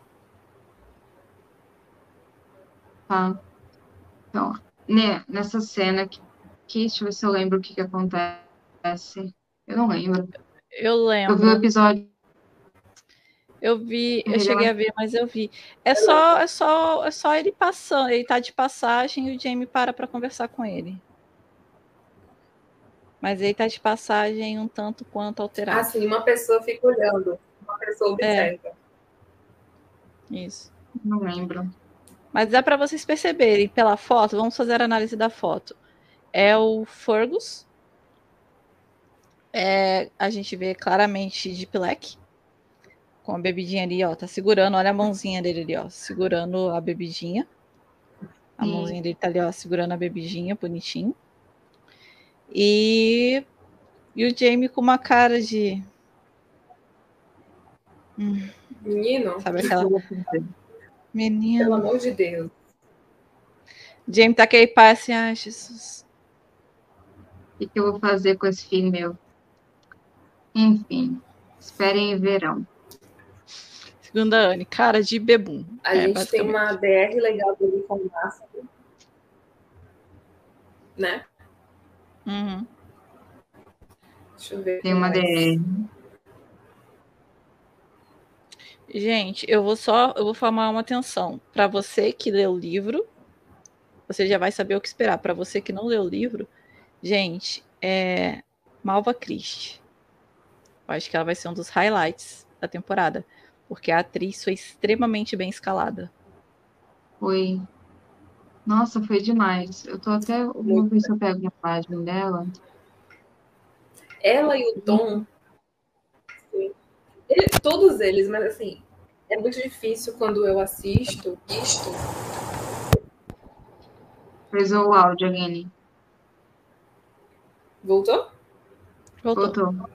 Tá. Então, né, nessa cena que, que, deixa eu ver se eu lembro o que que acontece. Eu não lembro. Eu Eu lembro. vi o episódio. Eu vi, eu Ele cheguei a ver, mas eu vi. É só, é só, é só ele passando, ele tá de passagem e o Jamie para para conversar com ele. Mas ele tá de passagem um tanto quanto alterado. Assim, uma pessoa fica olhando. Uma pessoa observa. Isso. Não lembro. Mas dá para vocês perceberem pela foto, vamos fazer a análise da foto. É o Fergus. É, a gente vê claramente de Black. Com a bebidinha ali, ó. Tá segurando, olha a mãozinha dele ali, ó. Segurando a bebidinha. A Sim. mãozinha dele tá ali, ó, segurando a bebidinha, bonitinho. E, e o Jamie com uma cara de. Hum, Menino, sabe aquela. pelo Menino. amor de Deus. Jamie tá aquele pai assim, ai, Jesus. O que que eu vou fazer com esse filho meu? Enfim, esperem e verão. Segunda Anne, cara de bebum. A É, gente tem uma DR legal dele com Márcio. Né? Uhum. Deixa eu ver. Tem uma mais. DR. Gente, eu vou só, eu vou formar uma atenção. Para você que leu o livro, você já vai saber o que esperar. Para você que não leu o livro, gente, é Malva Christie. Eu acho que ela vai ser um dos highlights da temporada, porque a atriz foi extremamente bem escalada. Foi. Nossa, foi demais. Eu tô até. Vou ver se eu pego uma página dela. Ela e o Tom. sim. Ele- todos eles, mas assim, é muito difícil quando eu assisto isto. Fez o áudio, Aline. Voltou? Voltou. Voltou.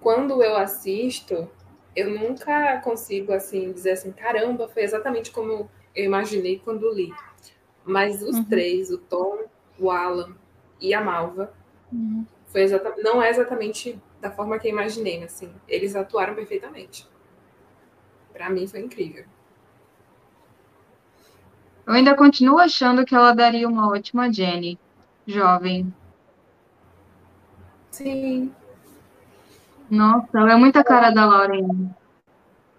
Quando eu assisto, eu nunca consigo assim dizer assim, caramba, foi exatamente como eu imaginei quando li. Mas os Uhum. três, o Tom, o Alan e a Malva, Uhum. foi exata- não é exatamente da forma que eu imaginei, mas assim, eles atuaram perfeitamente. Pra mim foi incrível. Eu ainda continuo achando que ela daria uma ótima Jenny, jovem. Sim, Nossa, ela é muita cara da Lauren.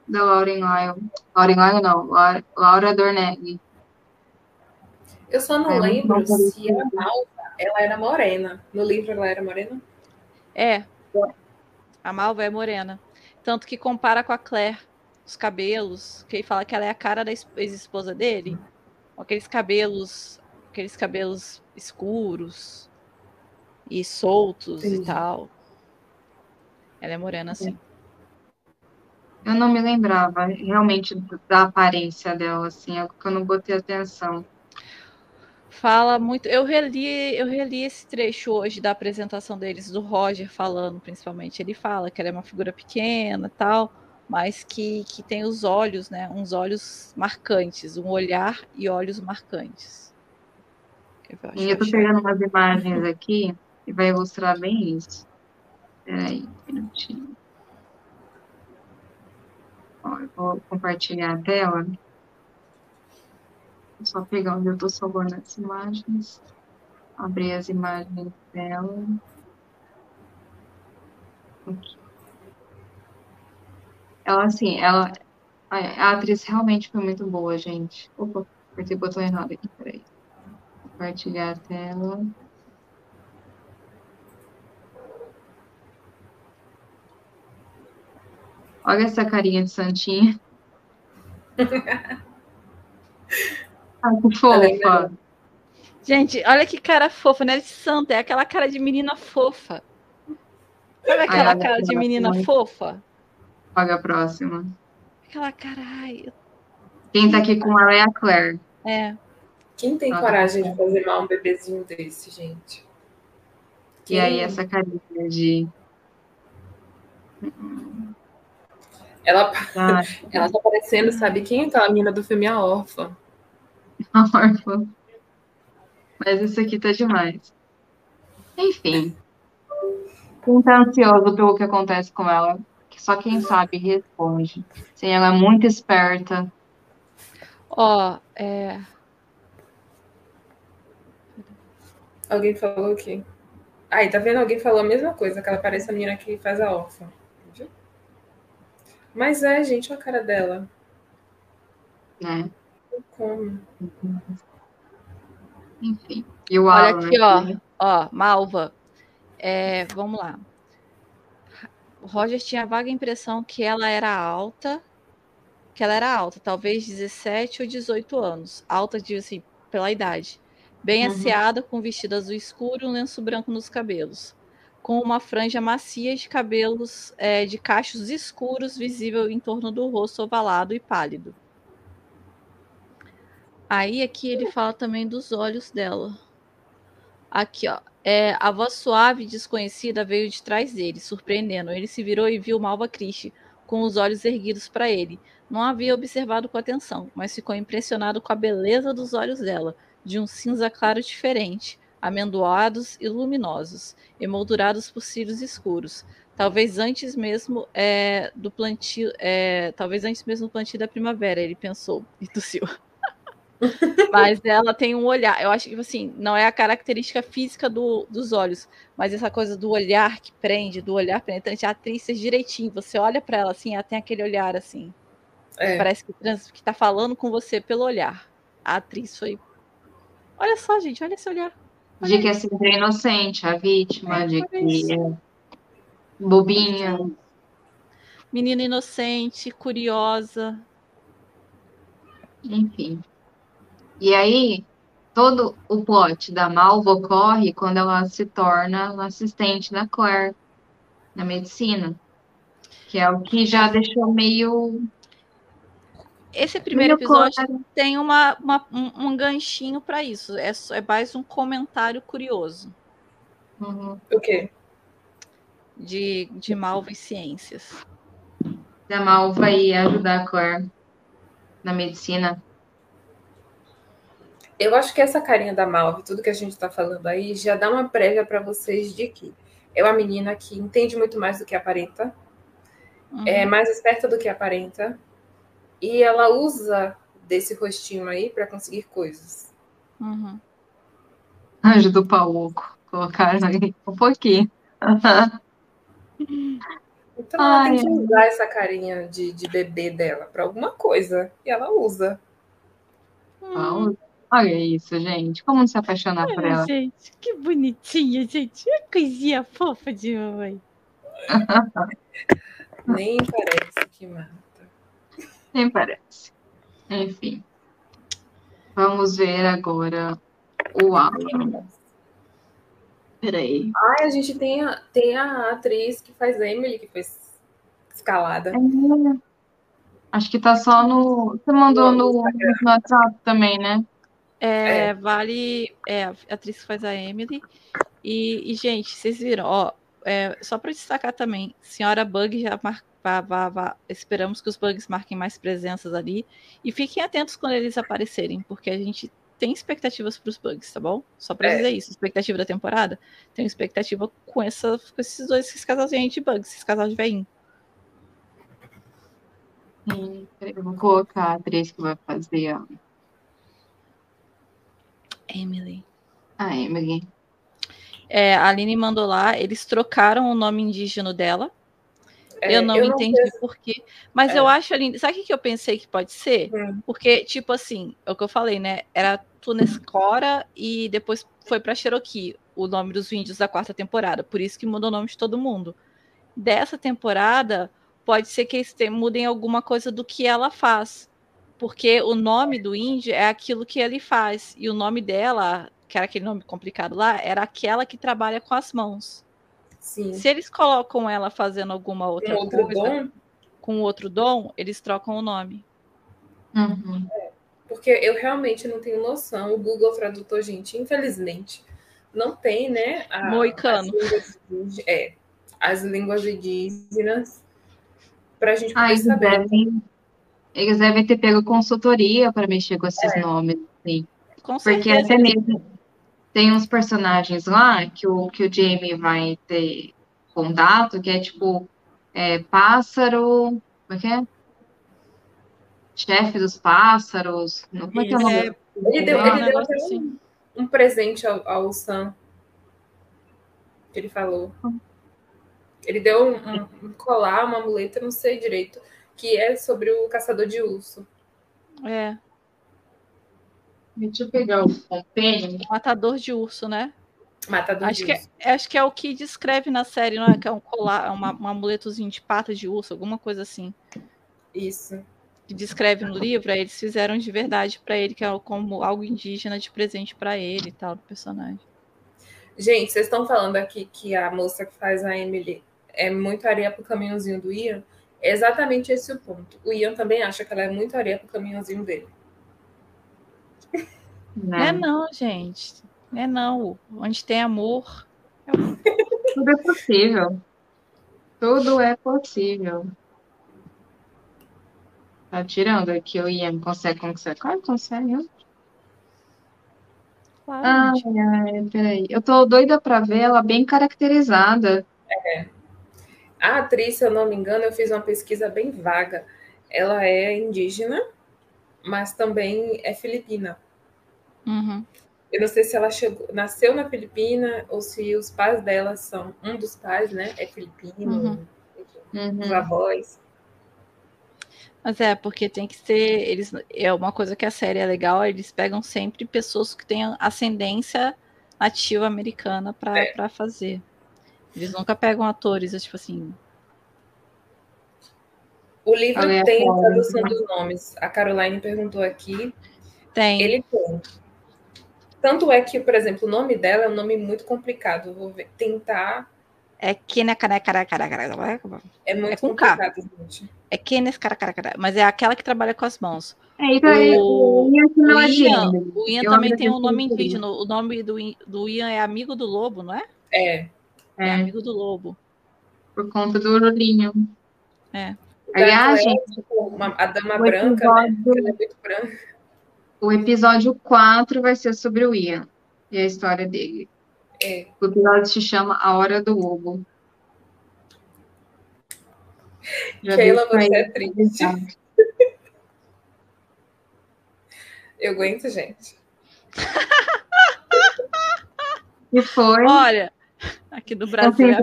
da Lauren Lyle. Lauren Lyle não, Laura, Laura Dornelli. Eu só não É, lembro não se a Malva ela era morena. No livro ela era morena? É. A Malva é morena. Tanto que compara com a Claire. Os cabelos, que ele fala que ela é a cara da es- ex-esposa dele. Com aqueles cabelos, aqueles cabelos escuros e soltos e Entendi. tal. Ela é morena, sim. Eu não me lembrava realmente da aparência dela, assim, é que eu não botei atenção. Fala muito. Eu reli, eu reli esse trecho hoje da apresentação deles, do Roger falando, principalmente. Ele fala que ela é uma figura pequena e tal, mas que, que tem os olhos, né? Uns olhos marcantes, um olhar e olhos marcantes. E eu tô eu achar. pegando umas imagens aqui e vai ilustrar bem isso. Peraí, um minutinho. Ó, eu vou compartilhar a tela. Vou só pegar onde eu tô salvando as imagens. Abrir as imagens dela. Aqui. Ela, assim, ela. A atriz realmente foi muito boa, gente. Opa, apertei o botão errado aqui, peraí. Compartilhar a tela. Olha essa carinha de santinha. Ah, que Ela é fofa. Gente, olha que cara fofa, não é de santa, é aquela cara de menina fofa. Sabe aquela olha cara de menina muito. fofa? Olha a próxima. Aquela cara, ai, eu- Quem tá aqui com ela é a Claire. é. Quem tem coragem tá. de fazer mal um bebezinho desse, gente? E aí, Quem- essa carinha de. Ela, Ah, ela tá parecendo, sabe quem é aquela menina do filme A Órfã? a órfã. Mas isso aqui tá demais. Enfim. Quem tá ansioso pelo que acontece com ela, que só quem sabe responde. Sim, ela é muito esperta. Ó, é. Alguém falou o quê? Aí, tá vendo? Alguém falou a mesma coisa, que ela parece a menina que faz a órfã. Mas é, gente, olha a cara dela. Né? Como? Enfim. E o Olha Alan, aqui, né? ó. Ó, Malva. É, vamos lá. O Roger tinha a vaga impressão que ela era alta, que ela era alta, talvez 17 ou 18 anos. Alta, de, assim, pela idade. Bem Uhum. asseada, com vestido azul escuro e um lenço branco nos cabelos. Com uma franja macia de cabelos é, de cachos escuros visível em torno do rosto ovalado e pálido. Aí aqui ele fala também dos olhos dela. Aqui, ó. É, a voz suave e desconhecida veio de trás dele, surpreendendo. Ele se virou e viu Malva Christie, com os olhos erguidos para ele. Não havia observado com atenção, mas ficou impressionado com a beleza dos olhos dela, de um cinza claro diferente, amendoados e luminosos, emoldurados por cílios escuros. Talvez antes mesmo é, do plantio, é, talvez antes mesmo do plantio da primavera, ele pensou e tossiu. Mas ela tem um olhar, eu acho que assim, não é a característica física do, dos olhos, mas essa coisa do olhar que prende, do olhar penetrante, a atriz fez direitinho. Você olha para ela assim, ela tem aquele olhar assim. É. Parece que, que tá falando com você pelo olhar. A atriz foi. Olha só, gente, olha esse olhar. De que é sempre inocente, a vítima, de que é bobinha. Menina inocente, curiosa. Enfim. E aí, todo o plot da Malva ocorre quando ela se torna assistente da Claire na medicina. Que é o que já deixou meio. Esse primeiro episódio tem uma, uma- um, um ganchinho para isso. É, é mais um comentário curioso Uhum. O quê? de, de Malva e Ciências. Da Malva ir ajudar a Claire na medicina. Eu acho que essa carinha da Malve, tudo que a gente tá falando aí, já dá uma prévia para vocês de que é uma menina que entende muito mais do que aparenta, Uhum. é mais esperta do que aparenta, e ela usa desse rostinho aí para conseguir coisas. Uhum. Anjo do Pauco. Colocaram aí um pouquinho. Então ela Ai, tem que usar essa carinha de, de bebê dela pra alguma coisa. E ela usa. Olha olha isso, gente. Como não se apaixonar por ela? Gente, que bonitinha, gente. Que coisinha fofa de mamãe. Nem parece que mata. Nem parece. Enfim. Vamos ver agora o Alan. Peraí. Ai, a gente tem a, tem a atriz que faz Emily, que foi escalada. É, Acho que tá só no. Você mandou no, no WhatsApp também, né? É, É. vale. É, a atriz que faz a Emily. E, e, gente, vocês viram, ó, é, só para destacar também, Senhora Bug já mar, vá- vá- vá- esperamos que os bugs marquem mais presenças ali. E fiquem atentos quando eles aparecerem, porque a gente tem expectativas para os bugs, tá bom? Só para É. dizer isso, expectativa da temporada. Tenho expectativa com, essa, com esses dois, esses casalzinhos de bugs, esses casal de veinho. Sim, peraí, eu vou colocar a atriz que vai fazer Emily. a Emily. É, a Aline mandou lá, eles trocaram o nome indígena dela. É, eu não entendi sei- por quê. Mas É. eu acho, Aline, sabe o que eu pensei que pode ser? Hum. Porque, tipo assim, é o que eu falei, né? Era Tunescora e depois foi pra Cherokee, o nome dos índios da quarta temporada. Por isso que mudou o nome de todo mundo. Dessa temporada, pode ser que eles mudem alguma coisa do que ela faz. Porque o nome do índio é aquilo que ele faz. E o nome dela, que era aquele nome complicado lá, era aquela que trabalha com as mãos. Sim. Se eles colocam ela fazendo alguma outra outro coisa, dom, com outro dom, eles trocam o nome. Uhum. porque eu realmente não tenho noção. O Google Tradutor, gente, infelizmente, não tem, né? a- Moicano. As línguas, é, as línguas indígenas pra gente Ah, poder eles saber. devem, eles devem ter pego consultoria para mexer com esses nomes, assim. Com Porque certeza. até mesmo tem uns personagens lá que o, que o Jamie vai ter contato, que é tipo é, pássaro. Como é que é? Chefe dos pássaros. Não, como é que é o nome? É, Ele deu, um ele deu até assim. um, um presente ao, ao Sam. Que ele falou. Ele deu um, um- um colar, uma muleta, não sei direito, que é sobre o caçador de urso. é, Deixa eu pegar o compêndio. matador de urso, né? Matador Acho de que, é, urso. acho que é o que descreve na série, não é? Que é um colar, uma, um amuletozinho de pata de urso, alguma coisa assim. Isso. Que descreve no livro, aí eles fizeram de verdade pra ele, que é como algo indígena de presente pra ele e tal, do personagem. Gente, vocês estão falando aqui que a moça que faz a Emily é muito areia pro caminhãozinho do Ian? É exatamente esse o ponto. O Ian também acha que ela é muito areia pro caminhãozinho dele. Não Né? é não, gente. Não é não. Onde tem amor. Tudo é possível. Tudo é possível. Tá tirando aqui o Ian. Consegue, consegue? Claro que consegue. né? Claro, Ai, ai, peraí. Eu tô doida pra ver ela bem caracterizada. A atriz, se eu não me engano, eu fiz uma pesquisa bem vaga. Ela é indígena, mas também é filipina. Uhum. Eu não sei se ela chegou, nasceu na Filipina ou se os pais dela são. Um dos pais, né? É filipino, Uhum. Uhum. os avós. Mas é, porque tem que ser. Eles, é uma coisa que a série é legal, eles pegam sempre pessoas que tenham ascendência nativa americana pra É. pra fazer. Eles nunca pegam atores, tipo assim. O livro tem a tradução dos nomes. A Caroline perguntou aqui. Tem. Ele tem. Tanto é que, por exemplo, o nome dela é um nome muito complicado. Vou ver- tentar. É Kenes cara cara cara cara. É muito É com K. complicado, gente. É Kenes cara cara cara. Mas é aquela que trabalha com as mãos. É, então, é, O- Ian não o é Ian, o Ian também tem um nome isso. indígena. O nome do, do Ian é amigo do lobo, não é? É. É, É, amigo do lobo. por conta do Lulinho. É. Aliás, é, gente, tipo, uma- a dama branca, né? Ela é muito branca. O episódio 4 vai ser sobre o Ian e a história dele. É. O episódio se chama A Hora do Lobo. Já Keila, você é triste. Eu aguento, gente. E foi Olha, aqui do Brasil é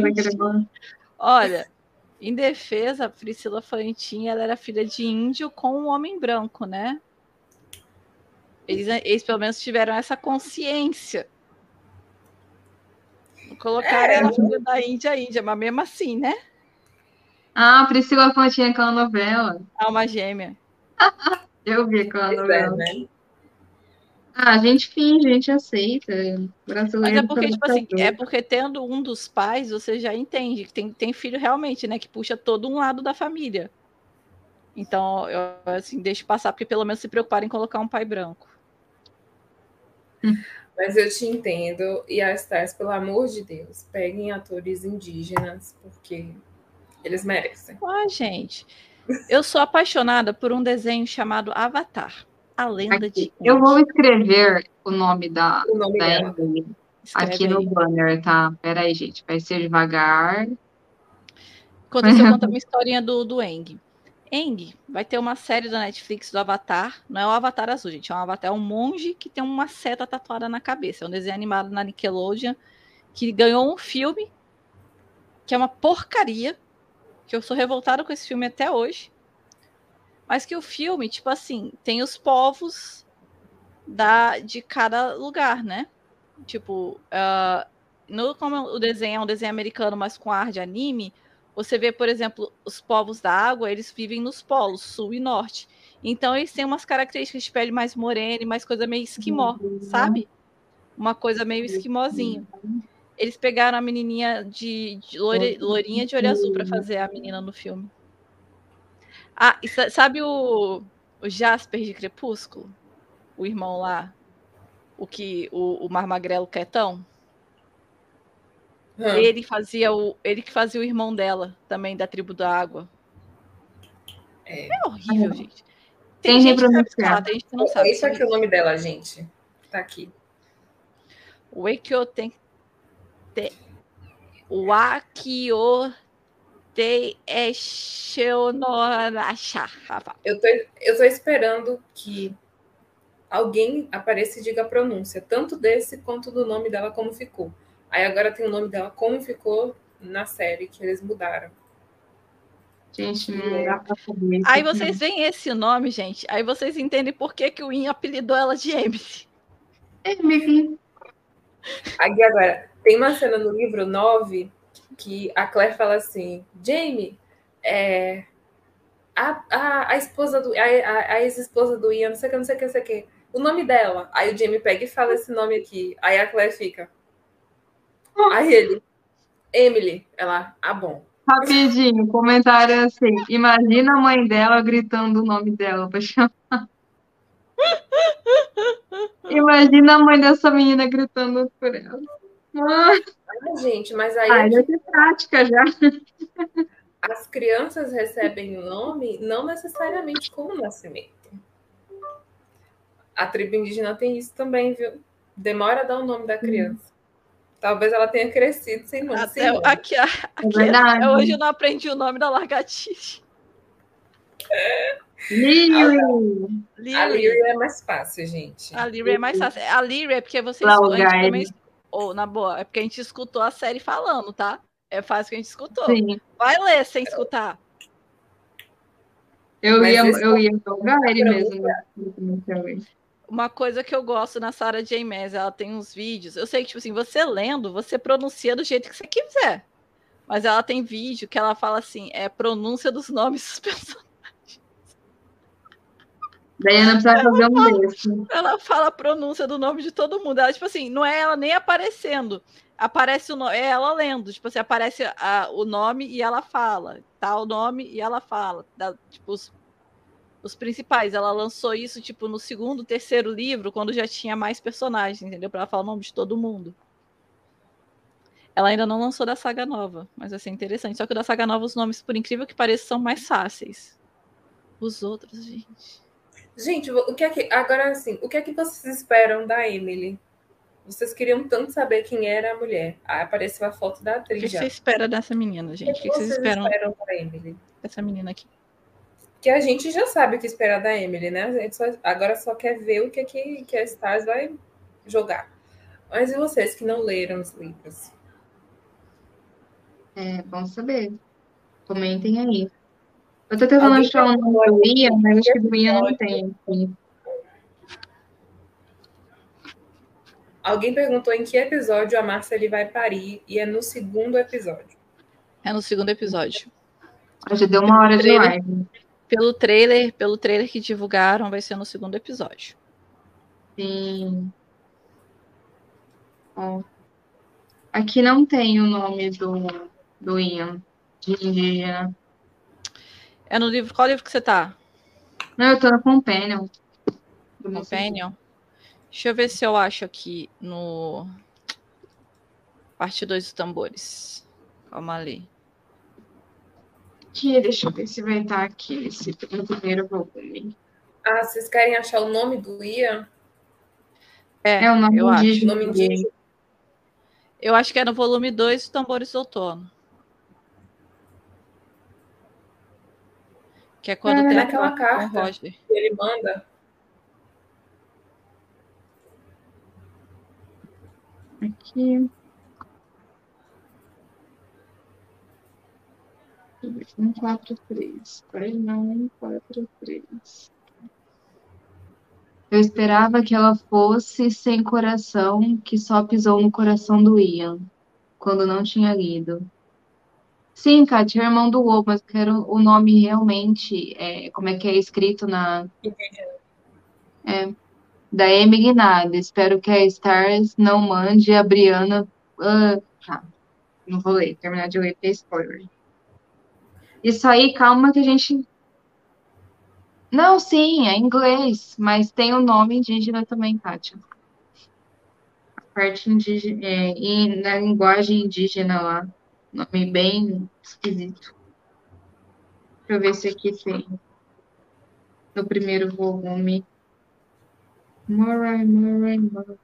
Priscila. Olha, em defesa, a Priscila Fantin ela era filha de índio com um homem branco, né? Eles, eles pelo menos tiveram essa consciência. Colocaram é. ela filha da Índia, Índia, mas mesmo assim, né? Ah, Priscila Fantin aquela novela. Alma gêmea. Eu vi aquela novela. É, né? Ah, a gente finge, a gente aceita. Brasileiro Mas é porque, tipo assim, é porque tendo um dos pais, você já entende que tem, tem filho realmente, né? Que puxa todo um lado da família. Então, eu assim, deixo passar, porque pelo menos se preocuparem em colocar um pai branco. Mas eu te entendo. E a Stars, pelo amor de Deus, peguem atores indígenas, porque eles merecem. Ah, gente. Eu sou apaixonada por um desenho chamado Avatar. A lenda aqui. de. Eu vou escrever o nome da, o nome da aqui no banner, tá? Pera aí, gente. Vai ser devagar. Enquanto você conta uma historinha do, do Eng. Eng vai ter uma série da Netflix do Avatar. Não é o Avatar azul, gente. É um Avatar, é um monge que tem uma seta tatuada na cabeça. É um desenho animado na Nickelodeon que ganhou um filme que é uma porcaria. Que eu sou revoltada com esse filme até hoje. Mas que o filme, tipo assim, tem os povos da, de cada lugar, né? Tipo, uh, no, como o desenho é um desenho americano, mas com ar de anime, você vê, por exemplo, os povos da água, eles vivem nos polos, sul e norte. Então, eles têm umas características de pele mais morena e mais coisa meio esquimó, sabe? Uma coisa meio esquimozinho. Eles pegaram a menininha de, de loire, loirinha de olho azul para fazer a menina no filme. Ah, sabe o, o Jasper de Crepúsculo? O irmão lá? O que o, o Mar Magrelo Quetão? Hum. Ele fazia o. Ele que fazia o irmão dela, também da tribo da água. É, é horrível, gente. Tem, tem gente que sabe tem gente que não sabe. Esse aqui é o nome dela, gente. Tá aqui. O Ekyo tem. O Akio eu tô, eu tô esperando que alguém apareça e diga a pronúncia, tanto desse quanto do nome dela como ficou. Aí agora tem o nome dela como ficou na série que eles mudaram. Gente, não dá pra saber. Aí vocês veem esse nome, gente. Aí vocês entendem por que, que o In apelidou ela de Emily. Emily. Aí agora, tem uma cena no livro 9 que a Claire fala assim: Jamie, é, a, a, a esposa do. A, a ex-esposa do Ian, não sei o que, não sei o que, não sei o que. O nome dela. Aí o Jamie pega e fala esse nome aqui. Aí a Claire fica. Aí ele. Emily. Ela, ah, bom. Rapidinho, comentário assim. Imagina a mãe dela gritando o nome dela para chamar. Imagina a mãe dessa menina gritando por ela. Ah. Ah, gente, mas aí. Ah, já tem prática já. As crianças recebem o nome não necessariamente com o nascimento. A tribo indígena tem isso também, viu? Demora a dar o nome da criança. Talvez ela tenha crescido sem nome. Até, sem nome. Aqui, aqui, é hoje eu não aprendi o nome da lagartixa. Lily. A Lily é mais fácil, gente. A Lily é mais fácil. A Lily é porque você também ou, na boa, é porque a gente escutou a série falando, tá? É fácil que a gente escutou. Sim. Vai ler sem escutar. Eu Mas ia, eu ia jogar ele mesmo. Né? Uma coisa que eu gosto na Sarah J. Maas, ela tem uns vídeos. Eu sei que, tipo assim, você lendo, você pronuncia do jeito que você quiser. Mas ela tem vídeo que ela fala assim, é pronúncia dos nomes dos personagens. Daí não precisa fazer um desse. Ela fala a pronúncia do nome de todo mundo. Ela, tipo assim, não é ela nem aparecendo. Aparece o nome, é ela lendo. Tipo assim, aparece a, o nome e ela fala. Tá o nome e ela fala. Da, tipo, os, os principais. Ela lançou isso, tipo, no segundo, terceiro livro, quando já tinha mais personagens, entendeu? Pra ela falar o nome de todo mundo. Ela ainda não lançou da saga nova, mas vai ser interessante. Só que da saga nova, os nomes, por incrível que pareça, são mais fáceis. Os outros, gente. Gente, o que é que. Agora, assim, o que é que vocês esperam da Emily? Vocês queriam tanto saber quem era a mulher. Aí apareceu a foto da atriz. O que, você espera dessa menina, gente? O que, que, vocês, vocês esperam, esperam da Emily? Dessa menina aqui. Que a gente já sabe o que esperar da Emily, né? A gente só, agora só quer ver o que, é que, que a Stars vai jogar. Mas e vocês que não leram os livros? É bom saber. Comentem aí. Eu tô tentando Alguém achar o nome do Ian, mas acho que do Ian não tem aqui. Alguém perguntou em que episódio a Márcia ele vai parir e é no segundo episódio. É no segundo episódio. Já deu uma hora de live. Pelo trailer, pelo trailer que divulgaram, vai ser no segundo episódio. Sim. Ó. Aqui não tem o nome do, do Ian, de indígena. É no livro. Qual livro que você tá? Não, eu tô no Companion. Companion? Deixa eu ver se eu acho aqui no. Parte 2 dos tambores. Calma ali. Aqui, deixa eu ver se vai estar aqui esse primeiro volume. Ah, vocês querem achar o nome do Ian? É, É o nome eu acho. Nome indígena? Eu acho que é no volume 2 dos tambores do outono. Que é quando É, tem naquela a carta que ele manda? Aqui. Um, quatro, três. Vai não, um, quatro, três. Eu esperava que ela fosse sem coração, que só pisou no coração do Ian, quando não tinha lido. Sim, Kátia, é o irmão do Lobo, mas eu quero o nome realmente, é, como é que é escrito na, Indígena. da Amy Guinada. Espero que a Stars não mande a Brianna. Ah, tá. Não vou ler, terminar de ler porque é spoiler. Isso aí, calma que a gente. Não, sim, é inglês, mas tem o nome indígena também, Kátia. A parte indígena, é, e na linguagem indígena lá. Nome bem esquisito. Deixa eu ver se aqui tem. No primeiro volume. Murray, Murray, Murray.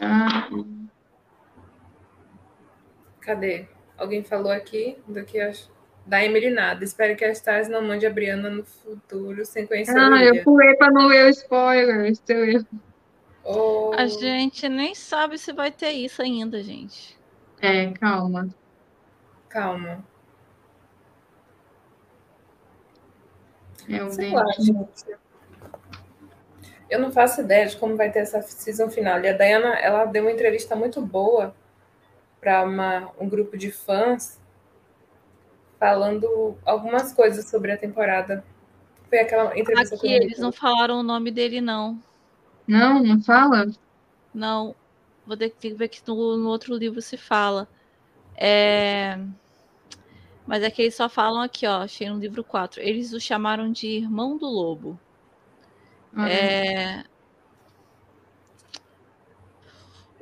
Ah, Cadê? Alguém falou aqui do que as... da Emily nada. Espero que a Stars não mande a Brianna no futuro sem conhecer ah, eu William. pulei pra não ler o spoiler. seu erro. Oh, A gente nem sabe se vai ter isso ainda, gente. É, calma. calma. É o Sei lá, gente. Eu não faço ideia de como vai ter essa season final. E a Diana, ela deu uma entrevista muito boa para um grupo de fãs falando algumas coisas sobre a temporada. Foi aquela entrevista Aqui eles não falaram o nome dele, não. Não, não fala? Não. Vou ter que ver que no, no outro livro se fala. É... Mas é que eles só falam aqui, ó. Achei no livro 4. Eles o chamaram de irmão do lobo. Ah, É...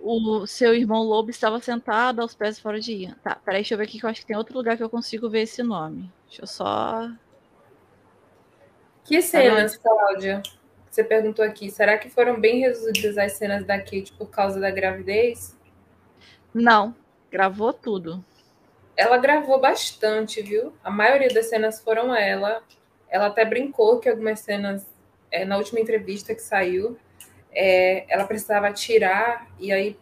O seu irmão lobo estava sentado aos pés fora de Ian. Tá, peraí, deixa eu ver aqui que eu acho que tem outro lugar que eu consigo ver esse nome. Deixa eu só. Que cenas, Cláudia? Você perguntou aqui. Será que foram bem reduzidas as cenas da Kate por causa da gravidez? Não, gravou tudo. Ela gravou bastante, viu? A maioria das cenas foram ela. Ela até brincou que algumas cenas, é, na última entrevista que saiu, é, ela precisava tirar, e aí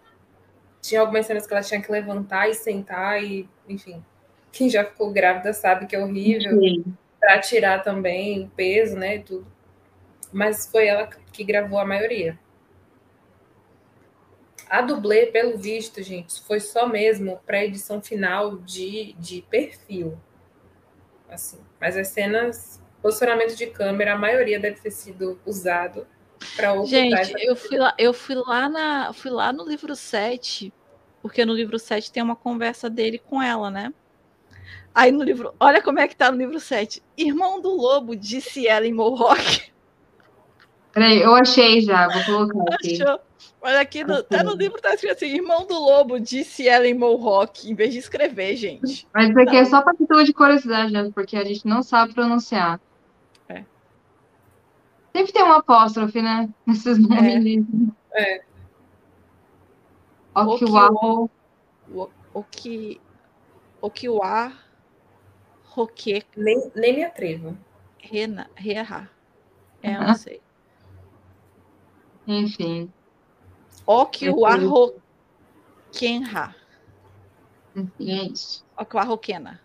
tinha algumas cenas que ela tinha que levantar e sentar, e enfim. Quem já ficou grávida sabe que é horrível para tirar também o peso, né? e Tudo. Mas foi ela que gravou a maioria. A dublê, pelo visto, gente, foi só mesmo para edição final de, de perfil. Assim. Mas as cenas, posicionamento de câmera, a maioria deve ter sido usado Gente, essa eu fui lá, eu fui lá na, fui lá no livro 7, porque no livro 7 tem uma conversa dele com ela, né? Aí no livro, olha como é que tá no livro 7. Irmão do lobo, disse ela em Mohawk. Peraí, eu achei já, vou colocar aqui. Achou? Olha aqui, no, até no livro tá escrito assim, irmão do lobo, disse ela em Mohawk, em vez de escrever, gente. Mas isso aqui é só para título de curiosidade, né? porque a gente não sabe pronunciar. É. Sempre tem um apóstrofe, né? Nesses nomes. de- É. Okiwaho. O, o que o que o ar roque Nem, nem me atrevo. rena reha. É, eu não sei. Enfim. O que o ar roquenha. Enfim, é isso. Aquarroquena.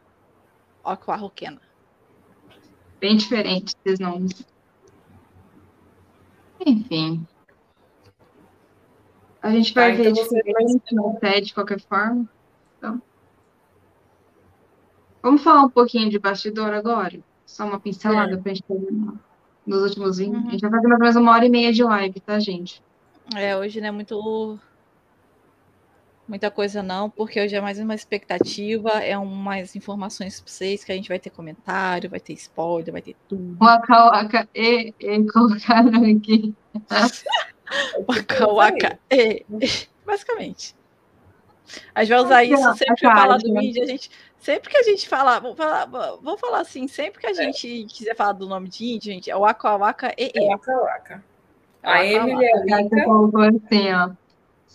Aquarroquena. Bem diferente esses nomes. Enfim. A gente vai Tá, ver então você diferente no pé de qualquer forma. Então. Vamos falar um pouquinho de bastidor agora? Só uma pincelada pra gente terminar. Nos últimos 20. Uhum. A gente vai fazer mais ou menos uma hora e meia de live, tá, gente? É, hoje não é muito. Muita coisa não, porque hoje é mais uma expectativa, é um, mais informações para vocês, que a gente vai ter comentário, vai ter spoiler, vai ter tudo. Waka Waka e, e colocaram aqui. Waka waka, e, basicamente. A gente vai usar isso sempre que falar do mídia, a gente. Sempre que a gente falar, vou falar, vou falar assim, sempre que a gente quiser falar do nome de índio, gente, é o Waka Waka e, É e. Waka Waka. A Emily é colocou assim, ó.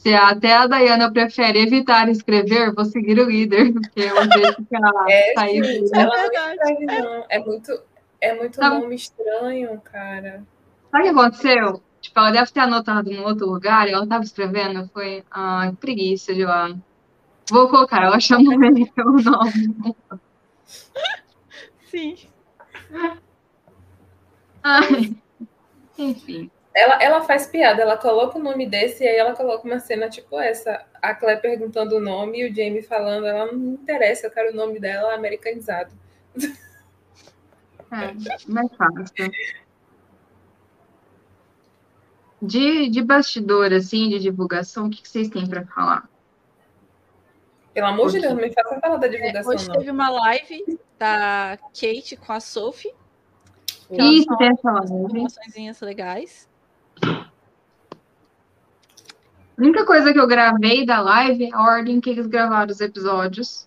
Se até a Dayana prefere evitar escrever, vou seguir o líder, porque eu vejo que ela É, saiu. gente, É ela não escreve, não. É muito, é muito Tá. nome estranho, cara. Sabe o que aconteceu? Tipo, ela deve ter anotado em outro lugar e ela tava escrevendo. Foi, ah, que preguiça de lá. Vou colocar, ela chamou ele pelo nome. Sim. Ai, enfim. Ela, ela faz piada, ela coloca o nome desse e aí ela coloca uma cena tipo essa. A Claire perguntando o nome e o Jamie falando, ela não me interessa, eu quero o nome dela americanizado. É, mais fácil. De, de bastidor, assim, de divulgação, o que que vocês têm para falar? Pelo amor de. Deus, não me faça falar da divulgação, Hoje não. teve uma live da Kate com a Sophie. Isso, tem essa live. informações legais. A única coisa que eu gravei da live é a ordem que eles gravaram os episódios.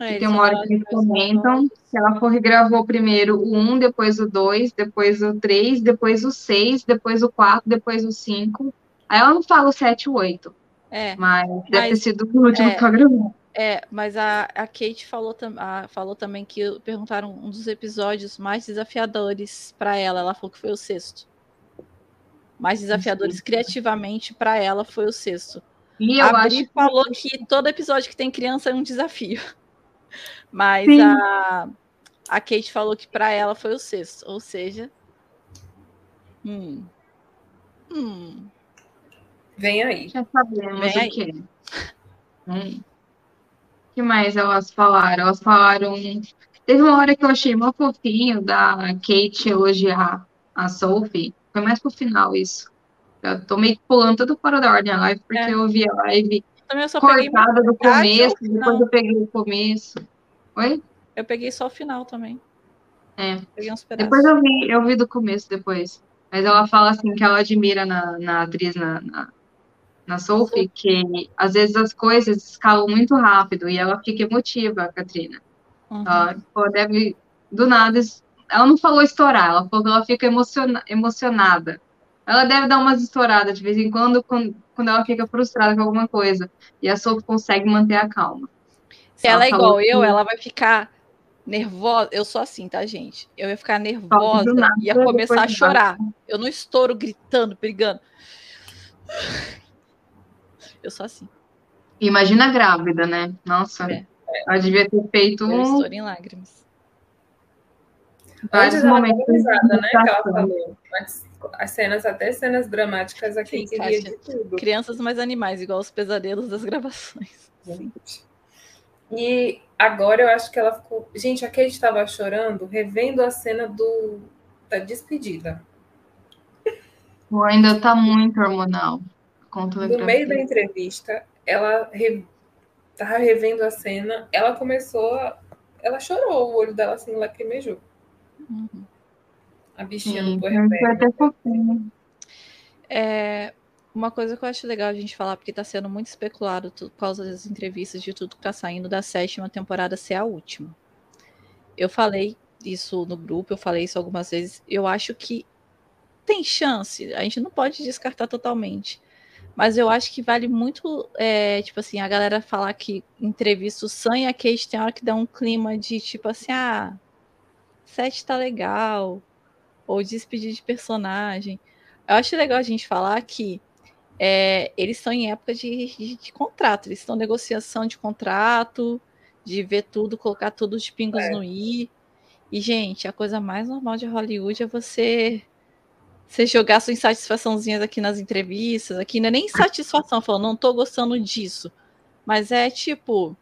É, tem uma hora que eles comentam que ela foi gravou primeiro o 1, depois o 2, depois o 3, depois o 6, depois o 4, depois o 5. Aí ela não fala o 7 e o 8, É, mas deve ter sido o último é, que ela gravou. é, mas a, a Kate falou, tam- a- falou também que perguntaram um dos episódios mais desafiadores para ela. Ela falou que foi o sexto. Mais desafiadores criativamente para ela foi o sexto. E eu a acho Bri falou que todo episódio que tem criança é um desafio. Mas Sim. a, a Kate falou que para ela foi o sexto. Ou seja. Hum, hum, Vem aí. já sabemos Vem o aí. que. Hum. Que mais elas falaram? Elas falaram. Teve uma hora que eu achei mó fofinho da Kate elogiar a Sophie. Foi mais pro final isso. Eu tô meio que pulando tudo fora da ordem a live, porque É. eu vi a live cortada do começo, depois eu peguei o começo. Oi? eu peguei só o final também. É. Depois eu vi, eu vi do começo depois. Mas ela fala assim que ela admira na, na atriz, na, na, na Sophie, que às vezes as coisas escalam muito rápido e ela fica emotiva, a Katrina. Uhum. Ela pô, deve, do nada, ela não falou estourar, ela falou que ela fica emociona, emocionada. Ela deve dar umas estouradas de vez em quando, quando, quando ela fica frustrada com alguma coisa. E a Sophie consegue manter a calma. Se ela é falou igual eu, que- ela vai ficar nervosa. Eu sou assim, tá, gente? Eu ia ficar nervosa, nada, ia começar a chorar. Eu não estouro gritando, brigando. Eu sou assim. Imagina grávida, né? Nossa, É. ela devia ter feito Eu um, estouro em lágrimas. Vários momentos né? Que ela falou. Mas as cenas, até cenas dramáticas aqui, Sim, queria Kátia. de tudo. Crianças mais animais, igual os pesadelos das gravações. E agora eu acho que ela ficou. Gente, a Kate estava chorando, revendo a cena do da despedida. Ainda tá muito hormonal. No meio da entrevista, ela re... tava revendo a cena, ela começou a... Ela chorou, o olho dela assim lacrimejou. Uhum. A bichinha Sim, do foi puerpério. até fofinho. É, uma coisa que eu acho legal a gente falar, porque está sendo muito especulado tu- por causa das entrevistas de tudo que está saindo da sétima temporada ser a última. Eu falei isso no grupo, eu falei isso algumas vezes. Eu acho que tem chance, a gente não pode descartar totalmente. Mas eu acho que vale muito, é, tipo assim, a galera falar que entrevista o Sam e a Kate tem hora que dá um clima de tipo assim, ah, sete tá legal, ou despedir de personagem. Eu acho legal a gente falar que é, eles estão em época de, de, de contrato, eles estão em negociação de contrato, de ver tudo, colocar tudo os pingos É. no i. E, gente, a coisa mais normal de Hollywood é você, você jogar sua insatisfaçãozinhas aqui nas entrevistas. Aqui não é nem insatisfação, falando, não tô gostando disso. Mas é tipo.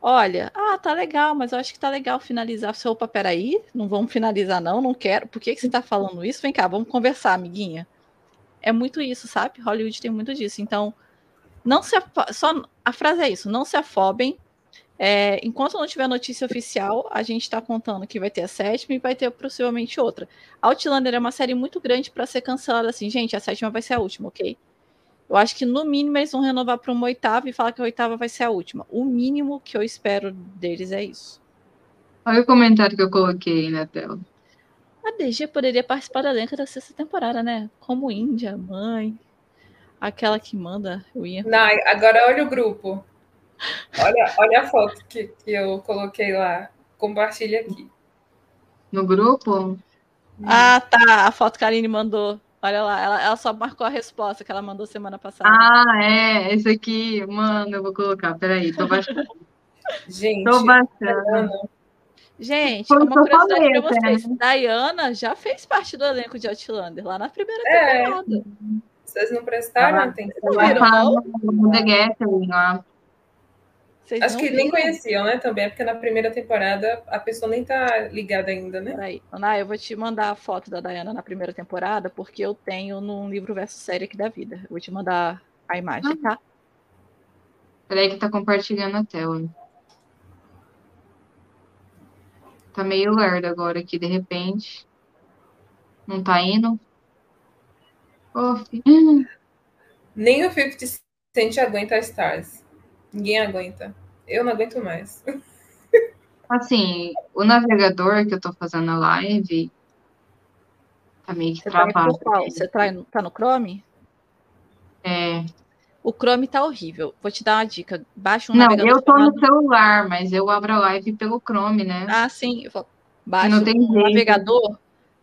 Olha, ah, tá legal, mas eu acho que tá legal finalizar. Você, opa, peraí, não vamos finalizar, não, não quero. Por que, que você tá falando isso? Vem cá, vamos conversar, amiguinha. É muito isso, sabe? Hollywood tem muito disso. Então, não se só a frase é isso, não se afobem. É, enquanto não tiver notícia oficial, a gente está contando que vai ter a sétima e vai ter possivelmente outra. Outlander é uma série muito grande para ser cancelada assim, gente. A sétima vai ser a última, ok? Eu acho que no mínimo eles vão renovar para uma oitava e falar que a oitava vai ser a última. O mínimo que eu espero deles é isso. Olha o comentário que eu coloquei na tela. A DG poderia participar da elenco da sexta temporada, né? Como Índia, mãe, aquela que manda o Ian. Não, agora olha o grupo. Olha, olha a foto que, que eu coloquei lá. Compartilha aqui. No grupo? Ah, tá. A foto que a Aline mandou. Olha lá, ela, ela só marcou a resposta que ela mandou semana passada. Ah, é. Esse aqui, mano, eu vou colocar. Peraí, tô baixando. Gente, Tô baixando. Gente, Foi o uma curiosidade falei pra até, vocês. Diana já fez parte do elenco de Outlander, lá na primeira É. temporada. vocês não prestaram Ah, atenção? Não viram, não? no The Gathering lá. Vocês Acho não que nem viram? conheciam, né? Também, é porque na primeira temporada a pessoa nem tá ligada ainda, né? Peraí, Ana, eu vou te mandar a foto da Diana na primeira temporada, porque eu tenho num livro verso série aqui da vida. Eu vou te mandar a imagem, tá? Peraí que tá compartilhando a tela. Tá meio lerdo agora aqui, de repente. Não tá indo. Filho. Nem o 50 Cent aguenta a Stars. Ninguém aguenta. Eu não aguento mais. Assim, o navegador que eu tô fazendo a live tá meio que Você tá, travado. qual? Você tá, no- tá no Chrome? É. O Chrome tá horrível. Vou te dar uma dica. Baixa um Não, navegador eu tô chamado... no celular, mas eu abro a live pelo Chrome, né? Ah, sim. Baixa Não tem um jeito. navegador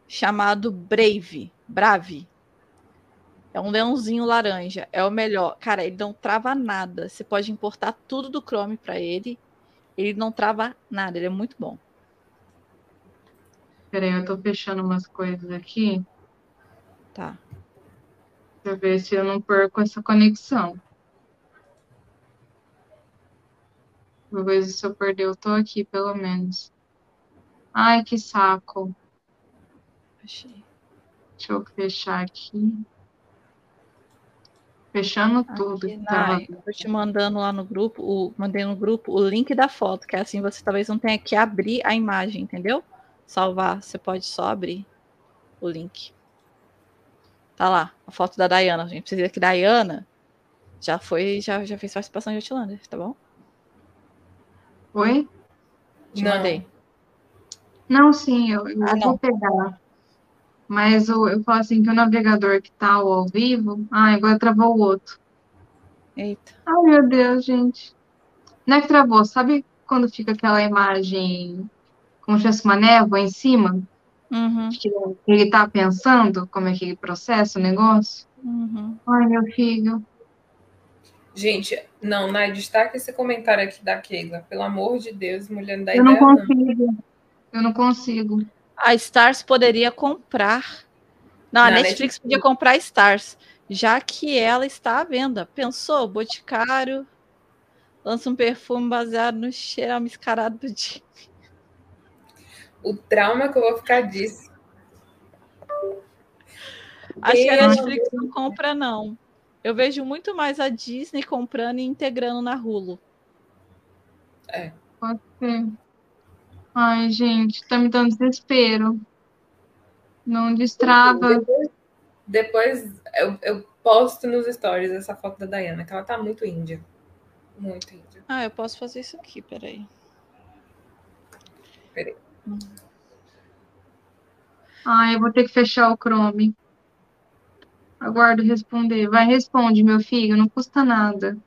chamado Brave. Brave. É um leãozinho laranja. É o melhor. Cara, ele não trava nada. Você pode importar tudo do Chrome para ele. Ele não trava nada. Ele é muito bom. Peraí, eu tô fechando umas coisas aqui Tá. pra ver se eu não perco essa conexão. Vou ver se eu perder, eu tô aqui, pelo menos. Ai, que saco. Achei. Deixa eu fechar aqui. Fechando tudo. Aqui, eu tô te mandando lá no grupo, o, mandei no grupo o link da foto, que é assim você talvez não tenha que abrir a imagem, entendeu? Salvar, você pode só abrir o link. Tá lá, a foto da Diana. A gente precisa que Diana já foi, já, já fez participação de Outlander, tá bom? Oi? Te Não. mandei. Não, sim, eu, eu Ah, vou não. pegar. Mas o, eu falo assim que o navegador que tá ao, vivo. Ai, agora travou o outro. Eita. Ai, meu Deus, gente. Não é que travou, sabe quando fica aquela imagem como se fosse uma névoa em cima? Uhum, Que ele tá pensando como é que ele processa o negócio? uhum. Ai, meu filho. Gente, não, Nai, destaca esse comentário aqui da Keila. Pelo amor de Deus, mulher não dá Eu não ideia, não. consigo. Eu não consigo. A Stars poderia comprar. Não, a Não, Netflix Netflix- podia comprar a Stars, já que ela está à venda. Pensou? Boticário lança um perfume baseado no cheiro mascarado do dia. O trauma que eu vou ficar disso. Acho que a Netflix não compra, não. Eu vejo muito mais a Disney comprando e integrando na Hulu. Pode ser. Ai, gente, tá me dando desespero. Não destrava. Depois, depois eu, eu posto nos stories essa foto da Diana, que ela tá muito índia. Muito índia. Ah, eu posso fazer isso aqui, peraí. Ai, eu vou ter que fechar o Chrome. Aguardo responder. Vai, responde, meu filho, não custa nada.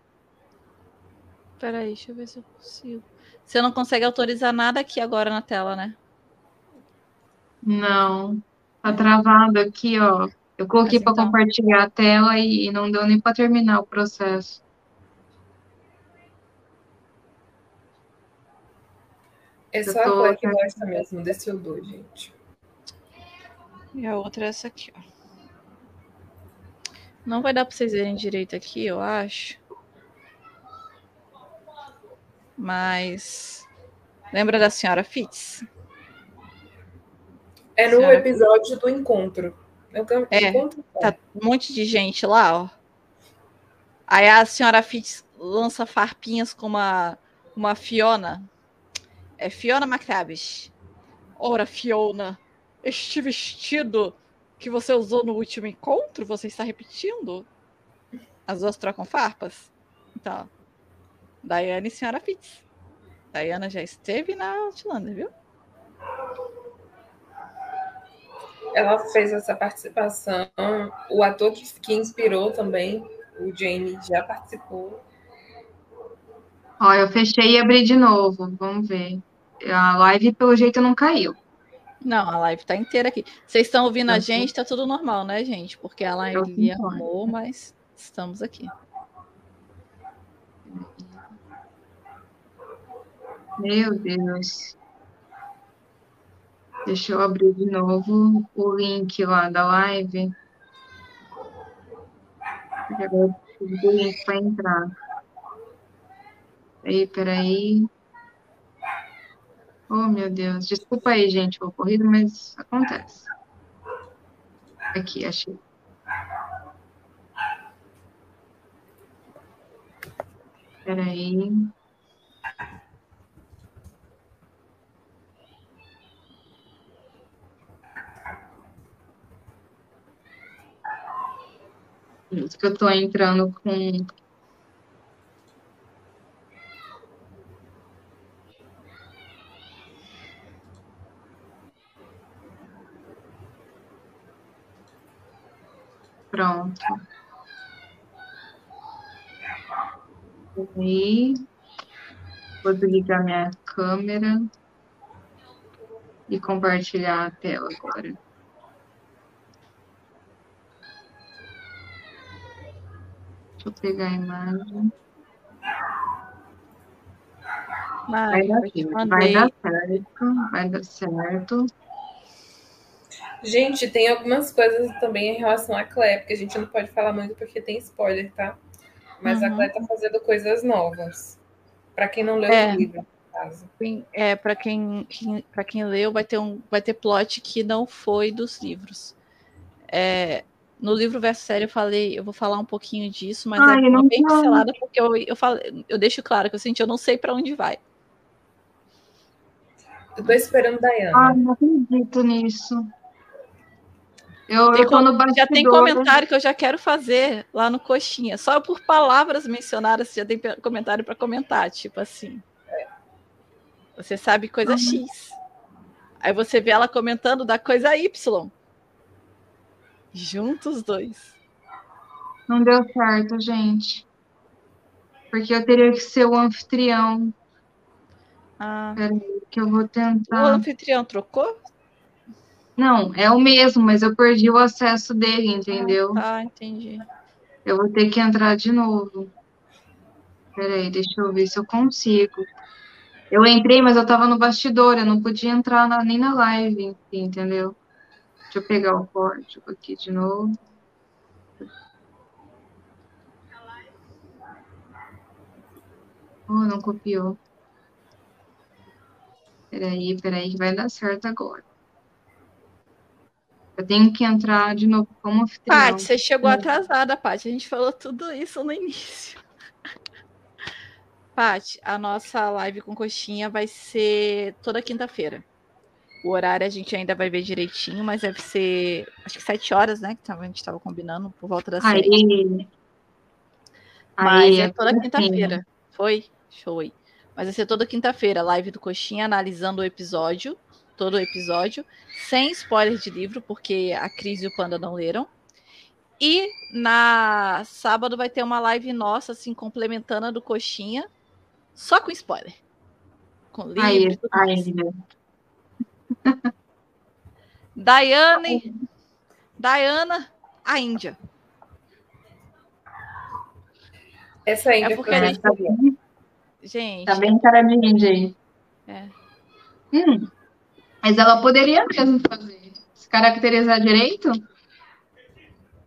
Peraí, deixa eu ver se eu consigo. Você não consegue autorizar nada aqui agora na tela, né? Não. Tá travado aqui, ó. Eu coloquei para então- compartilhar a tela e não deu nem para terminar o processo. É só tô- a Clé que gosta mesmo desse odor, gente. E a outra é essa aqui, ó. Não vai dar pra vocês verem direito aqui, eu acho. Mas. Lembra da senhora Fitz? É no Senhora. episódio do encontro. É É. Tá um monte de gente lá, ó. Aí a senhora Fitz lança farpinhas com uma, uma Fiona. É Fiona McTavish. Ora, Fiona, este vestido que você usou no último encontro, você está repetindo? As duas trocam farpas? Então, Diana e senhora Fitz. Diana já esteve na Outlander, viu? Ela fez essa participação. O ator que, que inspirou também, o Jamie, já participou. Ó, eu fechei e abri de novo. Vamos ver. A live, pelo jeito, não caiu. Não, a live tá inteira aqui. Vocês estão ouvindo a gente, tá tudo normal, né, gente? Porque a live arrumou, mas estamos aqui. Meu Deus. Deixa eu abrir de novo o link lá da live. Agora eu preciso do link para entrar. Peraí, peraí. Oh, meu Deus. Desculpa aí, gente, o ocorrido, mas acontece. Aqui, achei. Peraí. Que eu tô entrando com. Pronto. Aí. Vou desligar minha câmera e compartilhar a tela agora. Deixa eu pegar a imagem. Vai Mas dar certo, vai dar certo, vai dar certo. Gente, tem algumas coisas também em relação à Clé, porque a gente não pode falar muito porque tem spoiler, tá? Mas a Uhum. Clé tá fazendo coisas novas. Pra quem não leu É. o livro, no caso. Quem- É, para quem, quem, pra quem leu, vai ter, um, vai ter plot que não foi dos livros. É, no livro verso série eu falei, eu vou falar um pouquinho disso, mas Ai, é não bem fala. pincelada porque eu, eu, falei, eu deixo claro que eu senti, eu não sei para onde vai. Eu tô esperando Diana. Ah, não acredito nisso. Eu, Tem eu Já tem comentário que eu já quero fazer lá no Coxinha. Só por palavras mencionadas já tem comentário para comentar. Tipo assim. Você sabe coisa Uhum. X. Aí você vê ela comentando da coisa Y. Juntos os dois. Não deu certo, gente. Porque eu teria que ser o anfitrião. Ah, Que eu vou o tentar. anfitrião trocou? Não, é o mesmo, mas eu perdi o acesso dele, entendeu? Tá, entendi. Eu vou ter que entrar de novo. Peraí, deixa eu ver se eu consigo. Eu entrei, mas eu tava no bastidor, eu não podia entrar na- nem na live, entendeu? Deixa eu pegar o código aqui de novo. Oh, não copiou. Peraí, peraí, que vai dar certo agora. Eu tenho que entrar de novo como anfitrião. Paty, você chegou Hum. atrasada, Paty. A gente falou tudo isso no início. Paty, a nossa live com coxinha vai ser toda quinta-feira. O horário a gente ainda vai ver direitinho, mas deve ser acho que sete horas, né? Que a gente estava combinando por volta das sete. Aí. Mas Aí, é toda assim, quinta-feira. Foi? Show aí. Mas vai ser toda quinta-feira, live do Coxinha, analisando o episódio, todo o episódio, sem spoiler de livro, porque a Cris e o Panda não leram. E na sábado vai ter uma live nossa, assim, complementando a do Coxinha, só com spoiler. Com livro Aí, aí? Daiane, Diana, a Índia. Essa ainda É porque a a gente- Tá bem, Gente, tá bem cara de índia aí. Hum, mas ela poderia mesmo fazer. Se caracterizar direito,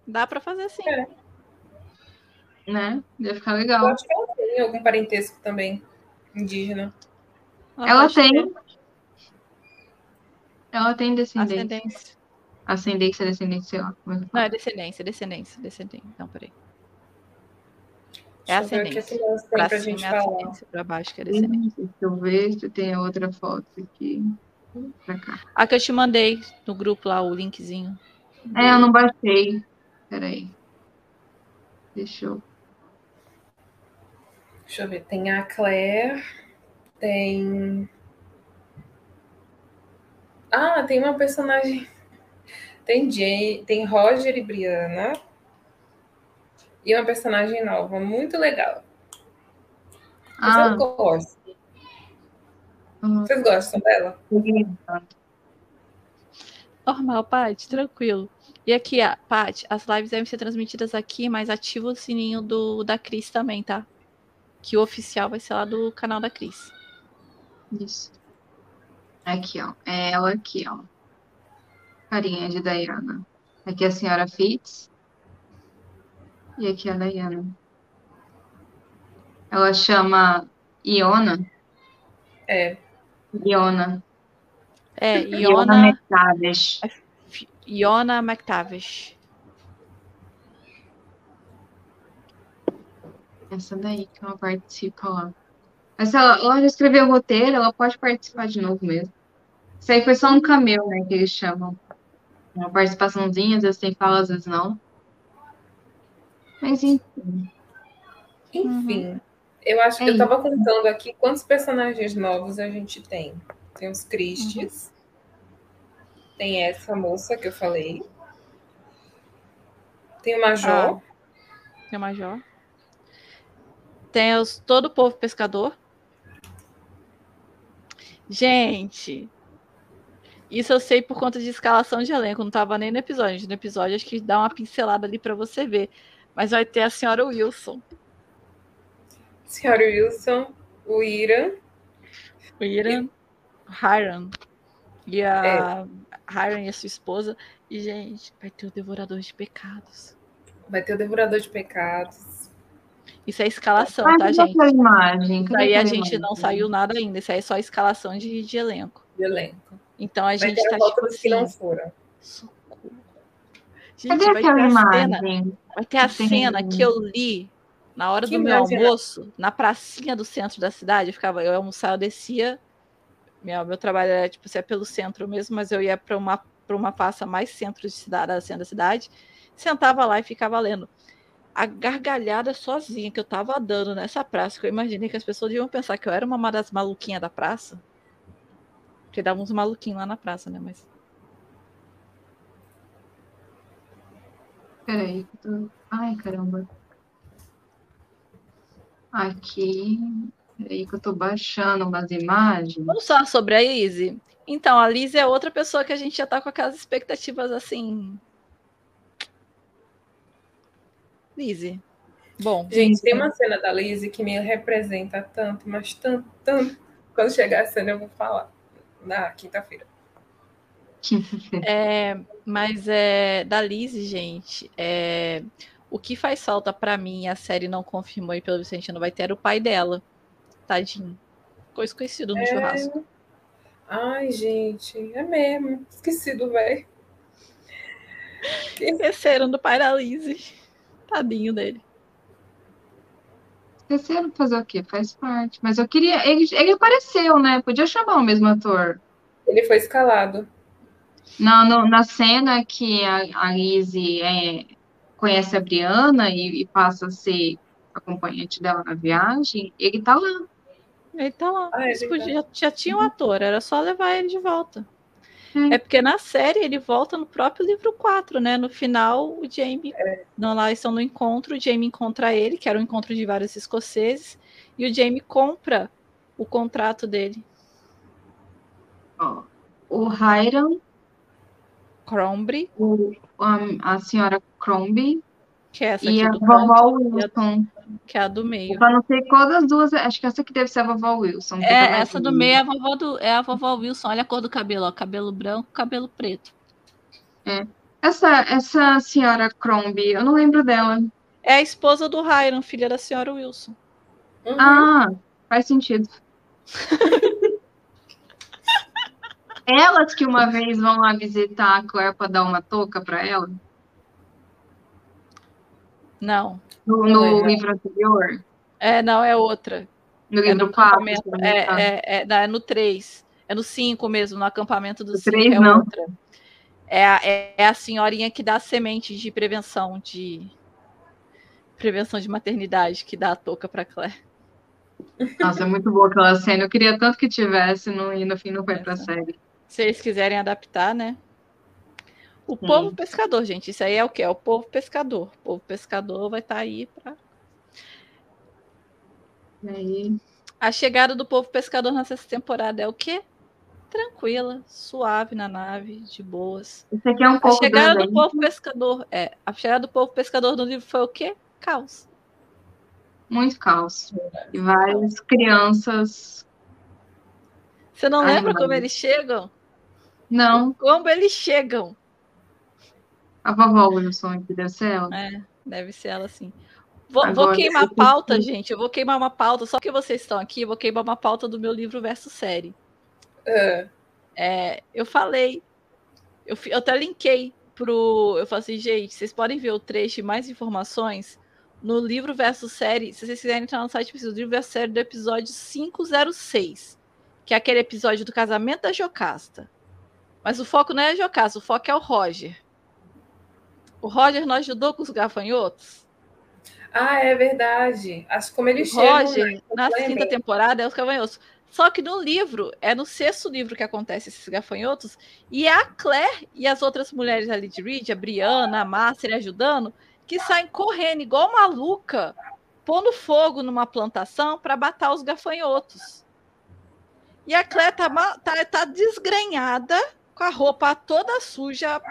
Dá pra fazer assim. É. né? Ia ficar Eu legal. acho que ela tem algum parentesco também indígena. Ela pode tem. ter Ela tem descendência. Ascendência. Ascendência, descendência, sei lá. é Não, é descendência, descendência, descendência. Não, peraí. É ascendência. Pra pra cima gente é falar. ascendência, pra baixo que é descendência. Deixa eu ver se tem outra foto aqui. Pra cá. A que eu te mandei no grupo lá, o linkzinho. É, eu não baixei. Peraí. Deixa eu. Deixa eu ver. Tem a Claire. Tem. Ah, tem uma personagem. Tem Jay, tem Roger e Brianna. E uma personagem nova, muito legal. Mas Ah, eu gosto. Uhum. Vocês gostam dela? Normal, Paty, tranquilo. E aqui, Paty, as lives devem ser transmitidas aqui, mas ativa o sininho do, da Cris também, tá? Que o oficial vai ser lá do canal da Cris. Isso. Aqui, ó. É ela aqui, ó. Carinha de Diana. Aqui é a senhora Fitz. E aqui a Diana. Ela chama Iona. É. Iona. É, Iona Iona, McTavish. Iona McTavish. Essa daí que ela participa lá. Mas se ela, ela já escreveu o roteiro, ela pode participar de novo mesmo. Isso aí foi só um cameo, né, que eles chamam. Uma participaçãozinha, às vezes tem fala, às vezes não. Mas enfim. Enfim, eu acho É que eu tava contando aqui quantos personagens novos a gente tem. Tem os Christies. Tem essa moça que eu falei. Tem o Major. Tem o Major. Tem os, todo o povo pescador. Gente, isso eu sei por conta de escalação de elenco. Não tava nem no episódio. No episódio, acho que dá uma pincelada ali para você ver. Mas vai ter a senhora Wilson. Senhora Wilson. O Ira. O Iran, Hiram. E a Hiram e a sua esposa. E, gente, vai ter o Devorador de Pecados. Vai ter o Devorador de Pecados. Isso é escalação, Ah, tá, gente? imagem? Isso aí a gente não imagem? saiu nada ainda. Isso aí é só escalação de, de elenco. De elenco. Então a gente tá as tipo outras que assim. não foram. Socorro. Gente, Cadê vai ter aquela a cena. imagem? Vai ter a Tem- cena que eu li na hora Que do meu imagem almoço, na pracinha do centro da cidade. Eu ficava, eu almoçava, eu descia. Meu, meu trabalho era tipo, ser pelo centro mesmo, mas eu ia para uma, pra uma praça mais centro de cidade, da centro da cidade, sentava lá e ficava lendo. A gargalhada sozinha que eu tava dando nessa praça, que eu imaginei que as pessoas iam pensar que eu era uma das maluquinhas da praça. Porque dava uns maluquinhos lá na praça, né? Mas. Peraí. que eu tô- Ai, caramba. Aqui. Peraí que eu tô baixando umas imagens. Vamos falar sobre a Lizzie? Então, a Lizzie é outra pessoa que a gente já tá com aquelas expectativas assim. Lizzie. Bom, Gente, tem uma cena da Lizzie que me representa tanto, mas tanto, tanto. Quando chegar a cena, eu vou falar. Na quinta-feira. é, mas é da Lizzie, gente, é, o que faz falta pra mim, a série não confirmou e pelo visto a gente não vai ter, era o pai dela. Tadinho. Ficou esquecido no churrasco. Ai, gente, é mesmo. Esqueci do velho. Esqueceram do pai da Lizzie. Tadinho dele. De fazer o quê? Faz parte. Mas eu queria. Ele, ele apareceu, né? Podia chamar o mesmo ator. Ele foi escalado. Na, no- na cena que a, a Lizzie é, conhece a Brianna e, e passa a ser acompanhante dela na viagem, ele tá lá. Ele tá lá. Ah, é podiam- já tinha um ator, era só levar ele de volta. É. É porque na série ele volta no próprio livro 4, né? No final, o Jamie. Não, lá estão no encontro, o Jamie encontra ele, que era um encontro de vários escoceses, e o Jamie compra o contrato dele. Ó, o Hiram, Crombie, o, a, a senhora Crombie que é essa e a vovó Wilson. Que é a do meio. Eu não sei qual das duas, acho que essa aqui deve ser a vovó Wilson. É, essa do meio é a vovó, do, é a vovó Wilson. Olha a cor do cabelo, ó. Cabelo branco, cabelo preto. É. Essa, essa senhora Crombie, eu não lembro dela. É a esposa do Hiram, filha da senhora Wilson. Uhum. Ah, faz sentido. Elas que uma vez vão lá visitar a Claire para dar uma touca para ela? Não. No, no livro anterior? É, não, é outra. No é livro no 4? É, é, é, é, no 3. É no 5 mesmo, no acampamento do 5 é não. outra. É a, é, é a senhorinha que dá semente de prevenção de prevenção de maternidade que dá a touca para Claire. Nossa, é muito boa aquela cena. Eu queria tanto que tivesse no, e no fim não foi para série. Se eles quiserem adaptar, né? O Sim. povo pescador, gente. Isso aí é o que? É o povo pescador. O povo pescador vai estar tá aí para. Aí. A chegada do povo pescador nessa temporada é o quê? Tranquila, suave na nave, de boas. Isso aqui é um pouco. A chegada do povo pescador. É, a chegada do povo pescador no livro foi o quê? Caos. Muito caos. E várias crianças. Você não Ai, lembra como eles chegam? Não. Como eles chegam? A vovó Wilson aqui, deve ser ela? É, deve ser ela sim. Vou, vou queimar a pauta, que... gente. Eu vou queimar uma pauta. Só que vocês estão aqui, eu vou queimar uma pauta do meu livro versus série. É. É, eu falei. Eu, eu até linkei pro. Eu falei assim, gente, vocês podem ver o trecho e mais informações no livro versus série. Se vocês quiserem entrar no site, precisa do livro versus série do episódio 506, que é aquele episódio do casamento da Jocasta. Mas o foco não é a Jocasta, o foco é o Roger. O Roger não ajudou com os gafanhotos? Ah, é verdade. Acho como ele chega. Roger, né? na quinta temporada, é os gafanhotos. Só que no livro, é no sexto livro que acontece esses gafanhotos, e é a Claire e as outras mulheres ali de Reed, a Brianna, a Master ajudando, que saem correndo igual maluca, pondo fogo numa plantação para matar os gafanhotos. E a Claire tá, tá, tá desgrenhada com a roupa toda suja,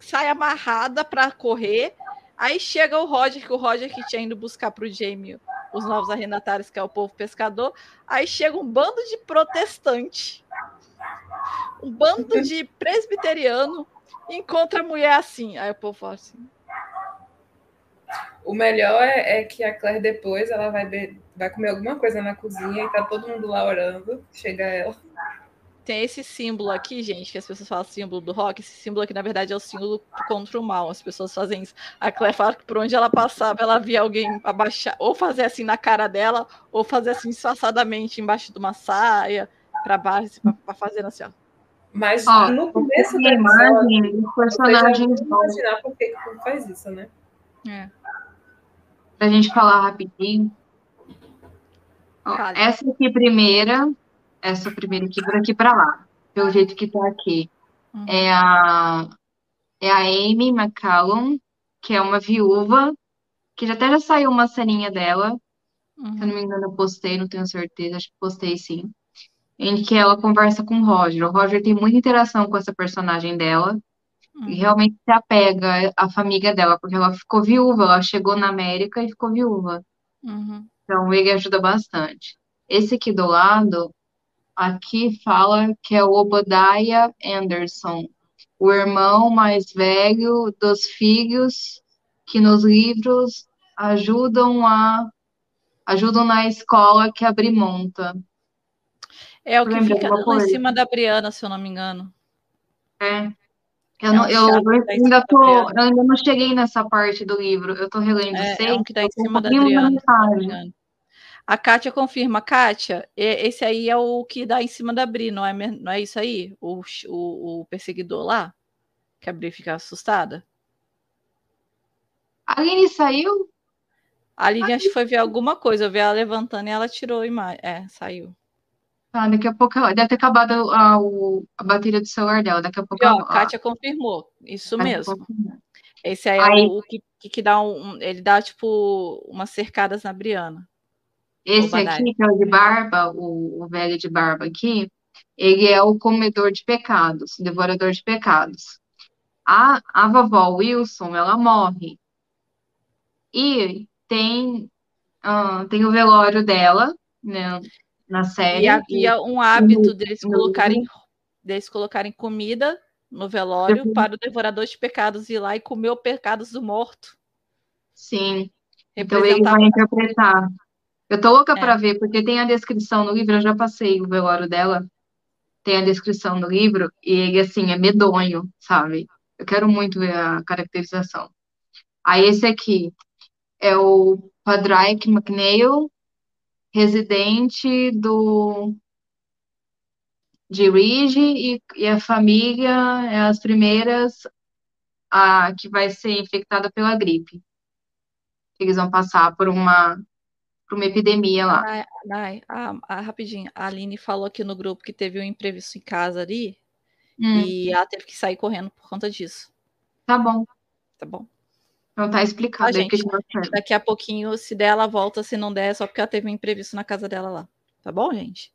sai amarrada para correr. Aí chega o Roger, que o Roger que tinha ido buscar para o Jamie os novos arrendatários, que é o povo pescador. Aí chega um bando de protestante, um bando de presbiteriano, encontra a mulher assim. Aí o povo fala assim: o melhor é, é, que a Claire depois ela vai, vai comer alguma coisa na cozinha e tá todo mundo lá orando. Chega ela tem esse símbolo aqui, gente, que as pessoas falam símbolo do rock. Esse símbolo aqui, na verdade, é o símbolo contra o mal. As pessoas fazem isso. A Claire fala que por onde ela passava, ela via alguém abaixar, ou fazer assim na cara dela, ou fazer assim disfarçadamente embaixo de uma saia, para baixo, para fazer assim, ó. Mas ó, no começo da imagem, os personagens imaginar por que faz isso, né? É. Pra gente falar rapidinho. Ó, essa aqui primeira essa primeira aqui por aqui para lá, pelo jeito que tá aqui. Uhum. É a é a Amy McCallum, que é uma viúva, que já até já saiu uma ceninha dela. Uhum. Se eu não me engano, eu postei, não tenho certeza, acho que postei sim. Em que ela conversa com o Roger. O Roger tem muita interação com essa personagem dela. Uhum. E realmente se apega à família dela, porque ela ficou viúva, ela chegou na América e ficou viúva. Uhum. Então ele ajuda bastante. Esse aqui do lado Aqui fala que é o Obadiah Anderson, o irmão mais velho dos filhos que nos livros ajudam a ajudam na escola que a Bri monta. É o que fica em cima da Briana, se eu não me engano. É. Eu, é não, eu, eu ainda tô, eu ainda não cheguei nessa parte do livro. Eu tô relendo é, seis. É um que tá em cima da Adriana. A Kátia confirma. Kátia, esse aí é o que dá em cima da Bri, não é, não é isso aí? O, o, o perseguidor lá? Que a Bri fica assustada? A Aline saiu? A Aline acho que foi ver alguma coisa. Eu vi ela levantando e ela tirou a imagem. É, saiu. Ah, daqui a pouco ela deve ter acabado a, a bateria do celular dela. Daqui a pouco. E, ó, a Kátia confirmou. Isso mesmo. Confirmou. Esse aí, aí é o que, que dá um. Ele dá, tipo, umas cercadas na Briana. Esse aqui, que é o de barba, o, o velho de barba aqui, ele é o comedor de pecados, devorador de pecados. A, a vovó Wilson, ela morre. E tem ah, tem o velório dela, né, na série. E havia um hábito deles colocarem, deles colocarem comida no velório Depois- para o devorador de pecados ir lá e comer os pecados do morto. Sim, então ele vai interpretar. Eu tô louca É. pra ver, porque tem a descrição no livro, eu já passei o velório dela, tem a descrição no livro, e ele, assim, é medonho, sabe? Eu quero muito ver a caracterização. Aí esse aqui é o Padraig McNeil, residente do de Ridge, e, e a família é as primeiras a, que vai ser infectada pela gripe. Eles vão passar por uma, por uma epidemia lá. Ai, ai, ah, ah, rapidinho, a Aline falou aqui no grupo que teve um imprevisto em casa ali Hum, e ela teve que sair correndo por conta disso. tá bom. Tá bom? Então tá explicado porque gente. Daqui a pouquinho, se der, ela volta. Se não der, é só porque ela teve um imprevisto na casa dela lá. Tá bom, gente?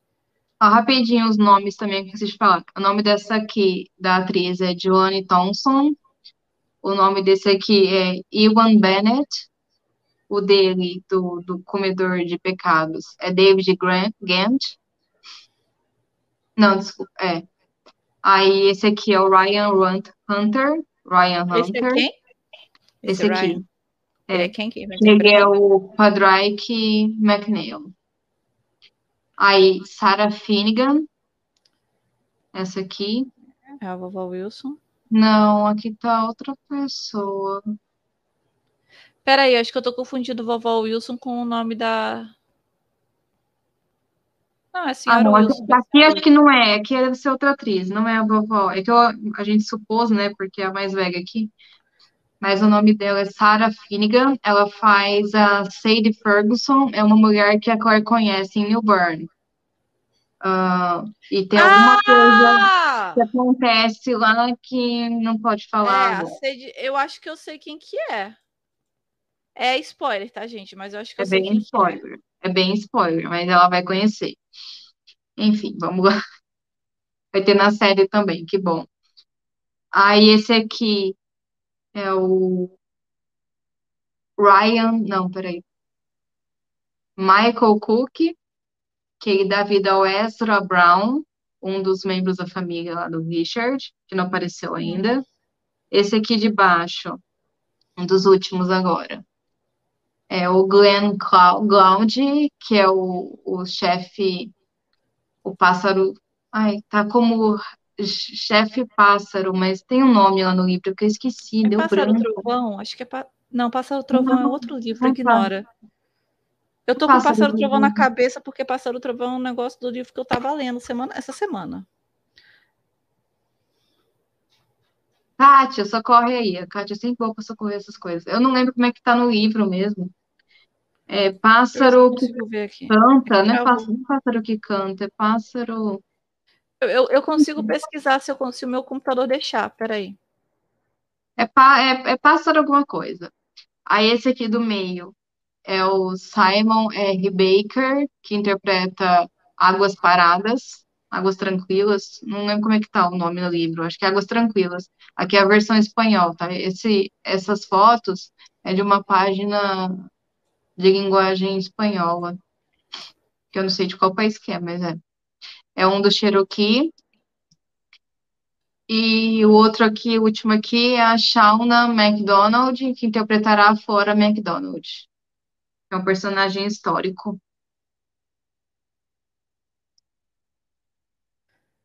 Ó, rapidinho os nomes também que eu preciso falar. O nome dessa aqui, da atriz, é Joanne Thompson. O nome desse aqui é Ewan Bennett. O dele, do, do Comedor de Pecados, é David Grant, Gant. Não, desculpa, é. Aí esse aqui é o Ryan Runt- Hunter. Ryan Esse é Hunter. quem? Esse é aqui. Ryan. Ele é quem? Vai Ele é o Padraig McNeil. Aí, Sarah Finnegan. Essa aqui. É a vovó Wilson. Não, aqui tá outra pessoa. Peraí, acho que eu tô confundindo vovó Wilson com o nome da. Não, é a Ah, senhora não, Wilson. aqui, acho que não é. Aqui deve ser outra atriz, não é a vovó. É que eu- a gente supôs, né, porque é a mais velha aqui. Mas o nome dela é Sarah Finnegan. Ela faz a Sadie Ferguson. É uma mulher que a Claire conhece em New Bern. Ah, e tem alguma coisa Ah! que acontece lá que não pode É, falar a agora. Sede- eu acho que eu sei quem que é. É spoiler, tá, gente? Mas eu acho que É eu bem é. spoiler. É bem spoiler, mas ela vai conhecer. Enfim, vamos lá. Vai ter na série também, que bom. Aí esse aqui é o Ryan, não, peraí. Michael Cook, que ele dá vida ao Ezra Brown, um dos membros da família lá do Richard, que não apareceu ainda. Esse aqui de baixo, um dos últimos agora. É o Glenn Glaude, que é o, o chefe, o pássaro. Ai, tá como chefe pássaro, mas tem um nome lá no livro que eu esqueci, É deu Pássaro branco. Trovão? Acho que é. Pa... Não, Pássaro Trovão é Não, outro livro, é ignora. Eu tô com Pássaro Pássaro Trovão na cabeça porque Pássaro Trovão é um negócio do livro que eu tava lendo semana, essa semana. Kátia, socorre aí. A Kátia é sempre boa pra socorrer essas coisas. Eu não lembro como é que tá no livro mesmo. É pássaro que consigo canta, não é pássaro, é pássaro que canta, é pássaro. Eu, eu, consigo pesquisar se, eu, con- se o meu computador deixar. Peraí. É, pá, é, é pássaro alguma coisa. Aí esse aqui do meio é o Simon R. Baker, que interpreta Águas Paradas, Águas Tranquilas. Não lembro como é que tá o nome no livro, acho que é Águas Tranquilas. Aqui é a versão espanhol, tá? Esse, essas fotos é de uma página de linguagem espanhola, que eu não sei de qual país que é, mas é. É um do Cherokee. E o outro aqui, o último aqui, é a Shauna MacDonald, que interpretará a Flora MacDonald. É um personagem histórico.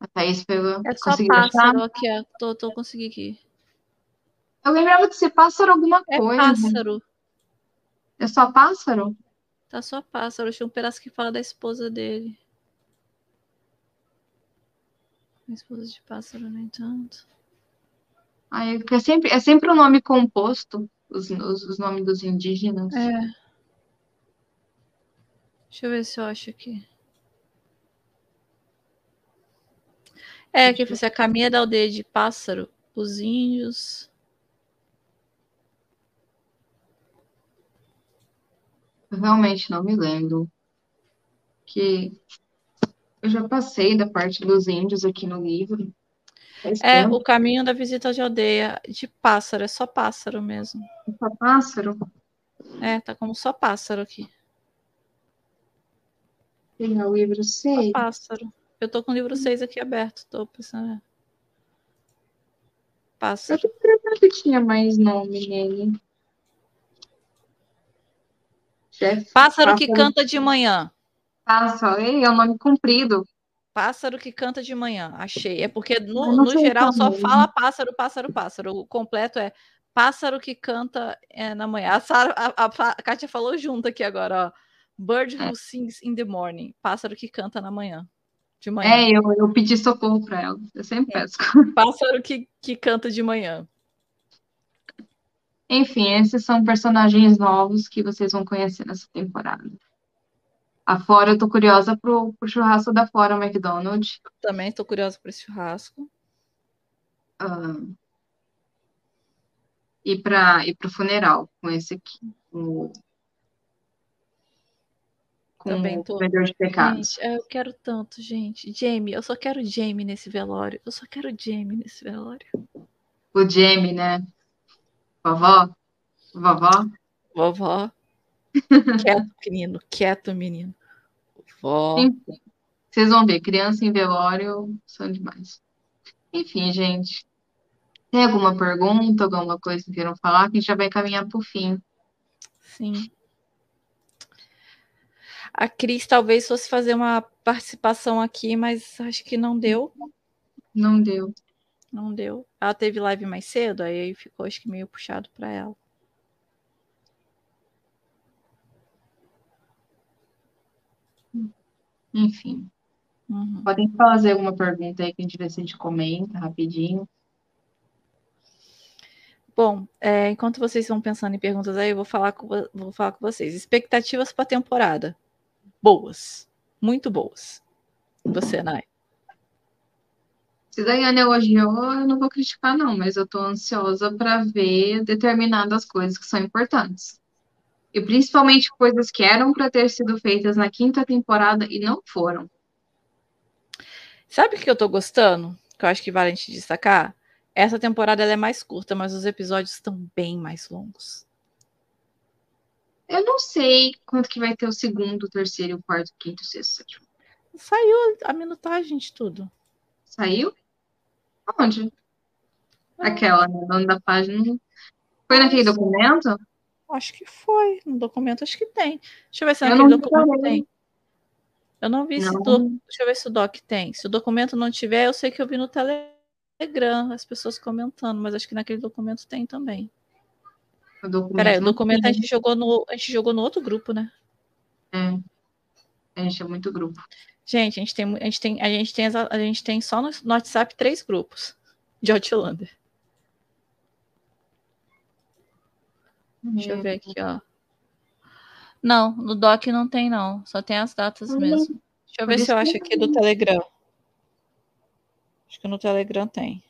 A Thaís pegou. É só Conseguiu achar? pássaro aqui, ó. Tô, tô conseguindo aqui. Eu lembrava de ser pássaro alguma É coisa. pássaro. É só pássaro? Tá só pássaro. Tinha um pedaço que fala da esposa dele. A esposa de pássaro, no entanto. Aí, porque é sempre, é sempre o nome composto, os, os, os nomes dos indígenas. É. Deixa eu ver se eu acho aqui. É, que você a caminha da aldeia de pássaro, os índios. Realmente não me lembro. Que eu já passei da parte dos índios aqui no livro. É, tempo. o caminho da visita de aldeia de pássaro, é só pássaro mesmo. É só pássaro? É, tá como só pássaro aqui. Pegar o livro 6. Pássaro. Eu tô com o livro 6 aqui aberto. Tô pensando. Pássaro. Eu tô que tinha mais nome nele. Jeff, Pássaro que canta de manhã. Pássaro, Ei, é um nome comprido. Pássaro que canta de manhã. Achei. É porque no, no geral só fala pássaro, pássaro, pássaro. O completo é pássaro que canta é, na manhã. A, Sara, a, a, a Kátia falou junto aqui agora, ó. Bird É. who sings in the morning. Pássaro que canta na manhã. De manhã. É, eu, eu pedi socorro pra ela. Eu sempre É. peço. Pássaro que, que canta de manhã. Enfim, esses são personagens novos que vocês vão conhecer nessa temporada. A Fora, eu tô curiosa pro, pro churrasco da Fora McDonald. Também estou curiosa esse churrasco. ah, e para e pro funeral com esse aqui. O, com Também o tô. comedor de pecados. Gente, eu quero tanto, gente. Jamie, eu só quero Jamie nesse velório. Eu só quero Jamie nesse velório. O Jamie, né? Vovó? Vovó? Vovó. Quieto, menino. Quieto, menino. Vó. Vocês vão ver, criança em velório são demais. Enfim, gente. Tem alguma pergunta, alguma coisa que queiram falar? Que a gente já vai caminhar pro fim. Sim. A Cris talvez fosse fazer uma participação aqui, mas acho que não deu. Não deu. Não deu. Ela teve live mais cedo, aí ficou acho que meio puxado para ela. Enfim. Uhum. Podem fazer alguma pergunta aí que a gente vê se a gente comenta rapidinho. Bom, é, enquanto vocês vão pensando em perguntas aí, eu vou falar com, vo- vou falar com vocês. Expectativas para a temporada? Boas. Muito boas. Você, Nai? Se Daiane elogiou, eu não vou criticar, não, mas eu tô ansiosa para ver determinadas coisas que são importantes. E principalmente coisas que eram para ter sido feitas na quinta temporada e não foram. Sabe o que eu tô gostando? Que eu acho que vale a gente destacar? Essa temporada é mais curta, mas os episódios estão bem mais longos. Eu não sei quanto que vai ter o segundo, o terceiro, o quarto, o quinto, o sexto, o sétimo. Saiu a minutagem de tudo. Saiu? Onde? Aquela, né? Dono da página. Foi naquele documento? Acho que foi. No documento acho que tem. Deixa eu ver se Eu naquele documento tem. Eu não vi se Não. do... Deixa eu ver se o doc tem. Se o documento não tiver, eu sei que eu vi no Telegram as pessoas comentando, mas acho que naquele documento tem também. O documento Peraí, o documento a gente jogou no, a gente jogou no outro grupo, né? É. A gente é muito grupo. Gente, a gente tem, a gente tem, a gente tem, a gente tem só no, no WhatsApp três grupos de Outlander. Deixa eu ver aqui, ó. Não, no doc não tem, não. Só tem as datas Hum, mesmo. Deixa eu ver se eu acho aqui do Telegram. Acho que no Telegram tem.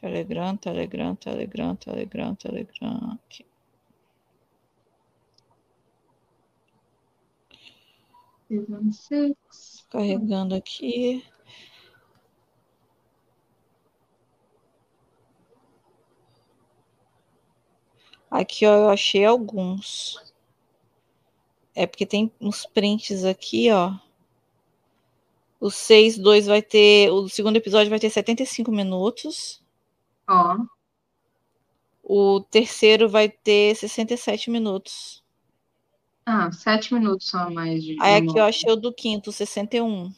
Telegram, Telegram, Telegram, Telegram, Telegram. Aqui. Season six. Carregando aqui. Aqui, ó, eu achei alguns. É porque tem uns prints aqui, ó. O 6.2 vai ter. O segundo episódio vai ter 75 minutos. Ó, O terceiro vai ter 67 minutos. Ah, sete minutos só a mais de Aí aqui eu achei o do quinto, 61.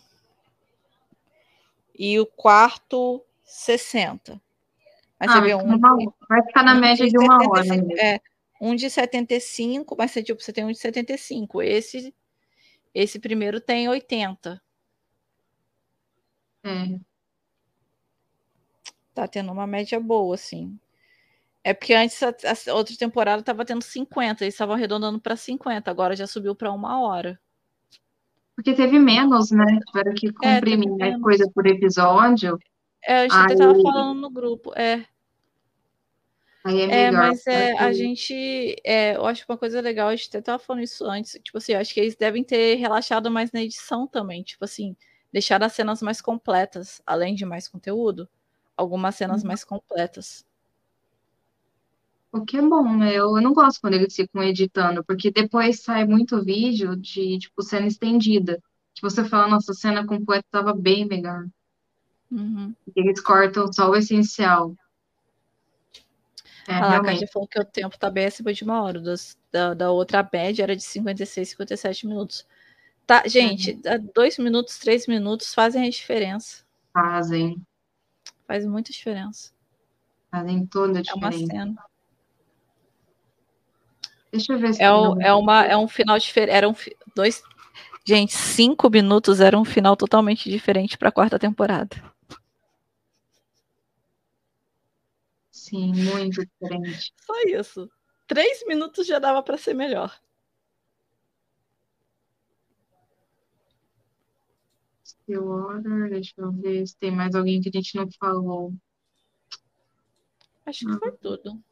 E o quarto, 60. Aí Ah, você vai vê ficar, um, vai ficar na um média de de uma hora 75, mesmo. é, um de 75, mas você, tipo, você tem um de 75. Esse, esse primeiro tem 80. É. Tá tendo uma média boa, assim. É porque antes, a, a outra temporada tava tendo 50, eles estavam arredondando para 50, agora já subiu para uma hora. Porque teve menos, né? Tiveram que É, comprimir menos. coisa por episódio. É, a gente até tava Aí- falando no grupo, é. Aí é É, melhor. mas é, a gente, é, eu acho uma coisa legal, a gente até tava falando isso antes, tipo assim, eu acho que eles devem ter relaxado mais na edição também, tipo assim, deixar as cenas mais completas, além de mais conteúdo, algumas cenas Uhum. mais completas. O que é bom, né? Eu, eu não gosto quando eles ficam editando, porque depois sai muito vídeo de, tipo, cena estendida. Que você fala, nossa, a cena completa tava bem melhor. Uhum. Eles cortam só o essencial. É, Ah, lá, a realmente. Kátia falou que o tempo tá bem acima de uma hora. Das- da, da outra média era de 56, 57 minutos. Tá, gente, Uhum. dois minutos, três minutos fazem a diferença. Fazem. Faz muita diferença. Fazem toda a É uma diferença. cena. Deixa eu ver se É, tem o- é, uma, é um final diferente. Eram fi- dois. Gente, cinco minutos era um final totalmente diferente para a quarta temporada. Sim, muito diferente. Só isso. Três minutos já dava para ser melhor. Stillwater, deixa eu ver se tem mais alguém que a gente não falou. Acho que foi tudo.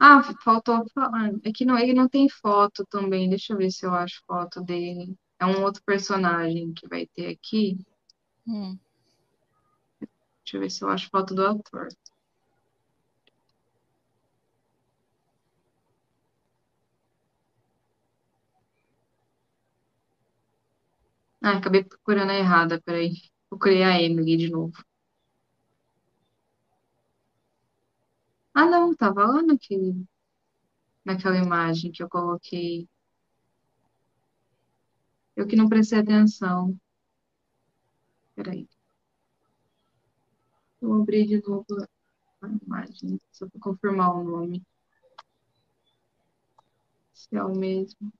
Ah, faltou falar. É que não, ele não tem foto também. Deixa eu ver se eu acho foto dele. É um outro personagem que vai ter aqui. Hum. Deixa eu ver se eu acho foto do ator. Ah, acabei procurando a errada, peraí. Procurei a Emily de novo. Ah, não, tava lá naquele, naquela imagem que eu coloquei. Eu que não prestei atenção. Peraí. Vou abrir de novo a imagem, só para confirmar o nome. Se é o mesmo.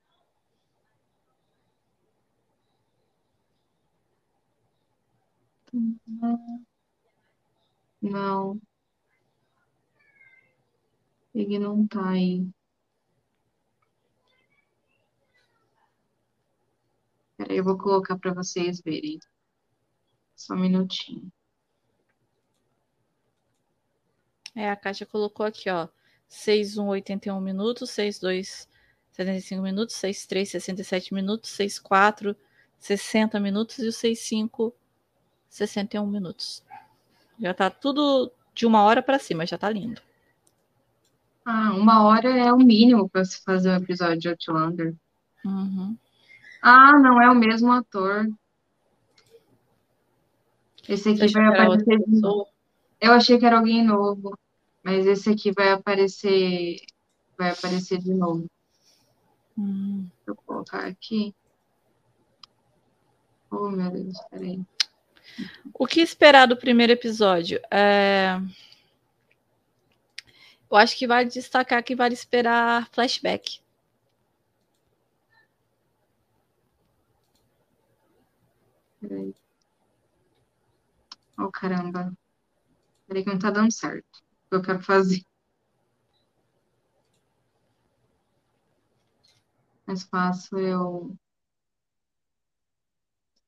Não. Ele não tá aí. Peraí, eu vou colocar para vocês verem. Só um minutinho. É, a Kátia colocou aqui, ó. 6-1, 81 minutos, 6-2, 75 minutos, 6-3, 67 minutos, 6-4, 60 minutos e o 6-5, 61 minutos. Já tá tudo de uma hora para cima, já tá lindo. Ah, uma hora é o mínimo para se fazer um episódio de Outlander. Uhum. Ah, não é o mesmo ator. Esse aqui vai aparecer. Eu achei que era alguém novo, mas esse aqui vai aparecer, vai aparecer de novo. Hum. Deixa eu colocar aqui. Oh, meu Deus, peraí. O que esperar do primeiro episódio? É... Eu acho que vale destacar que vale esperar flashback. Oh, caramba. Peraí que não tá dando certo. O que eu quero fazer. Mais fácil eu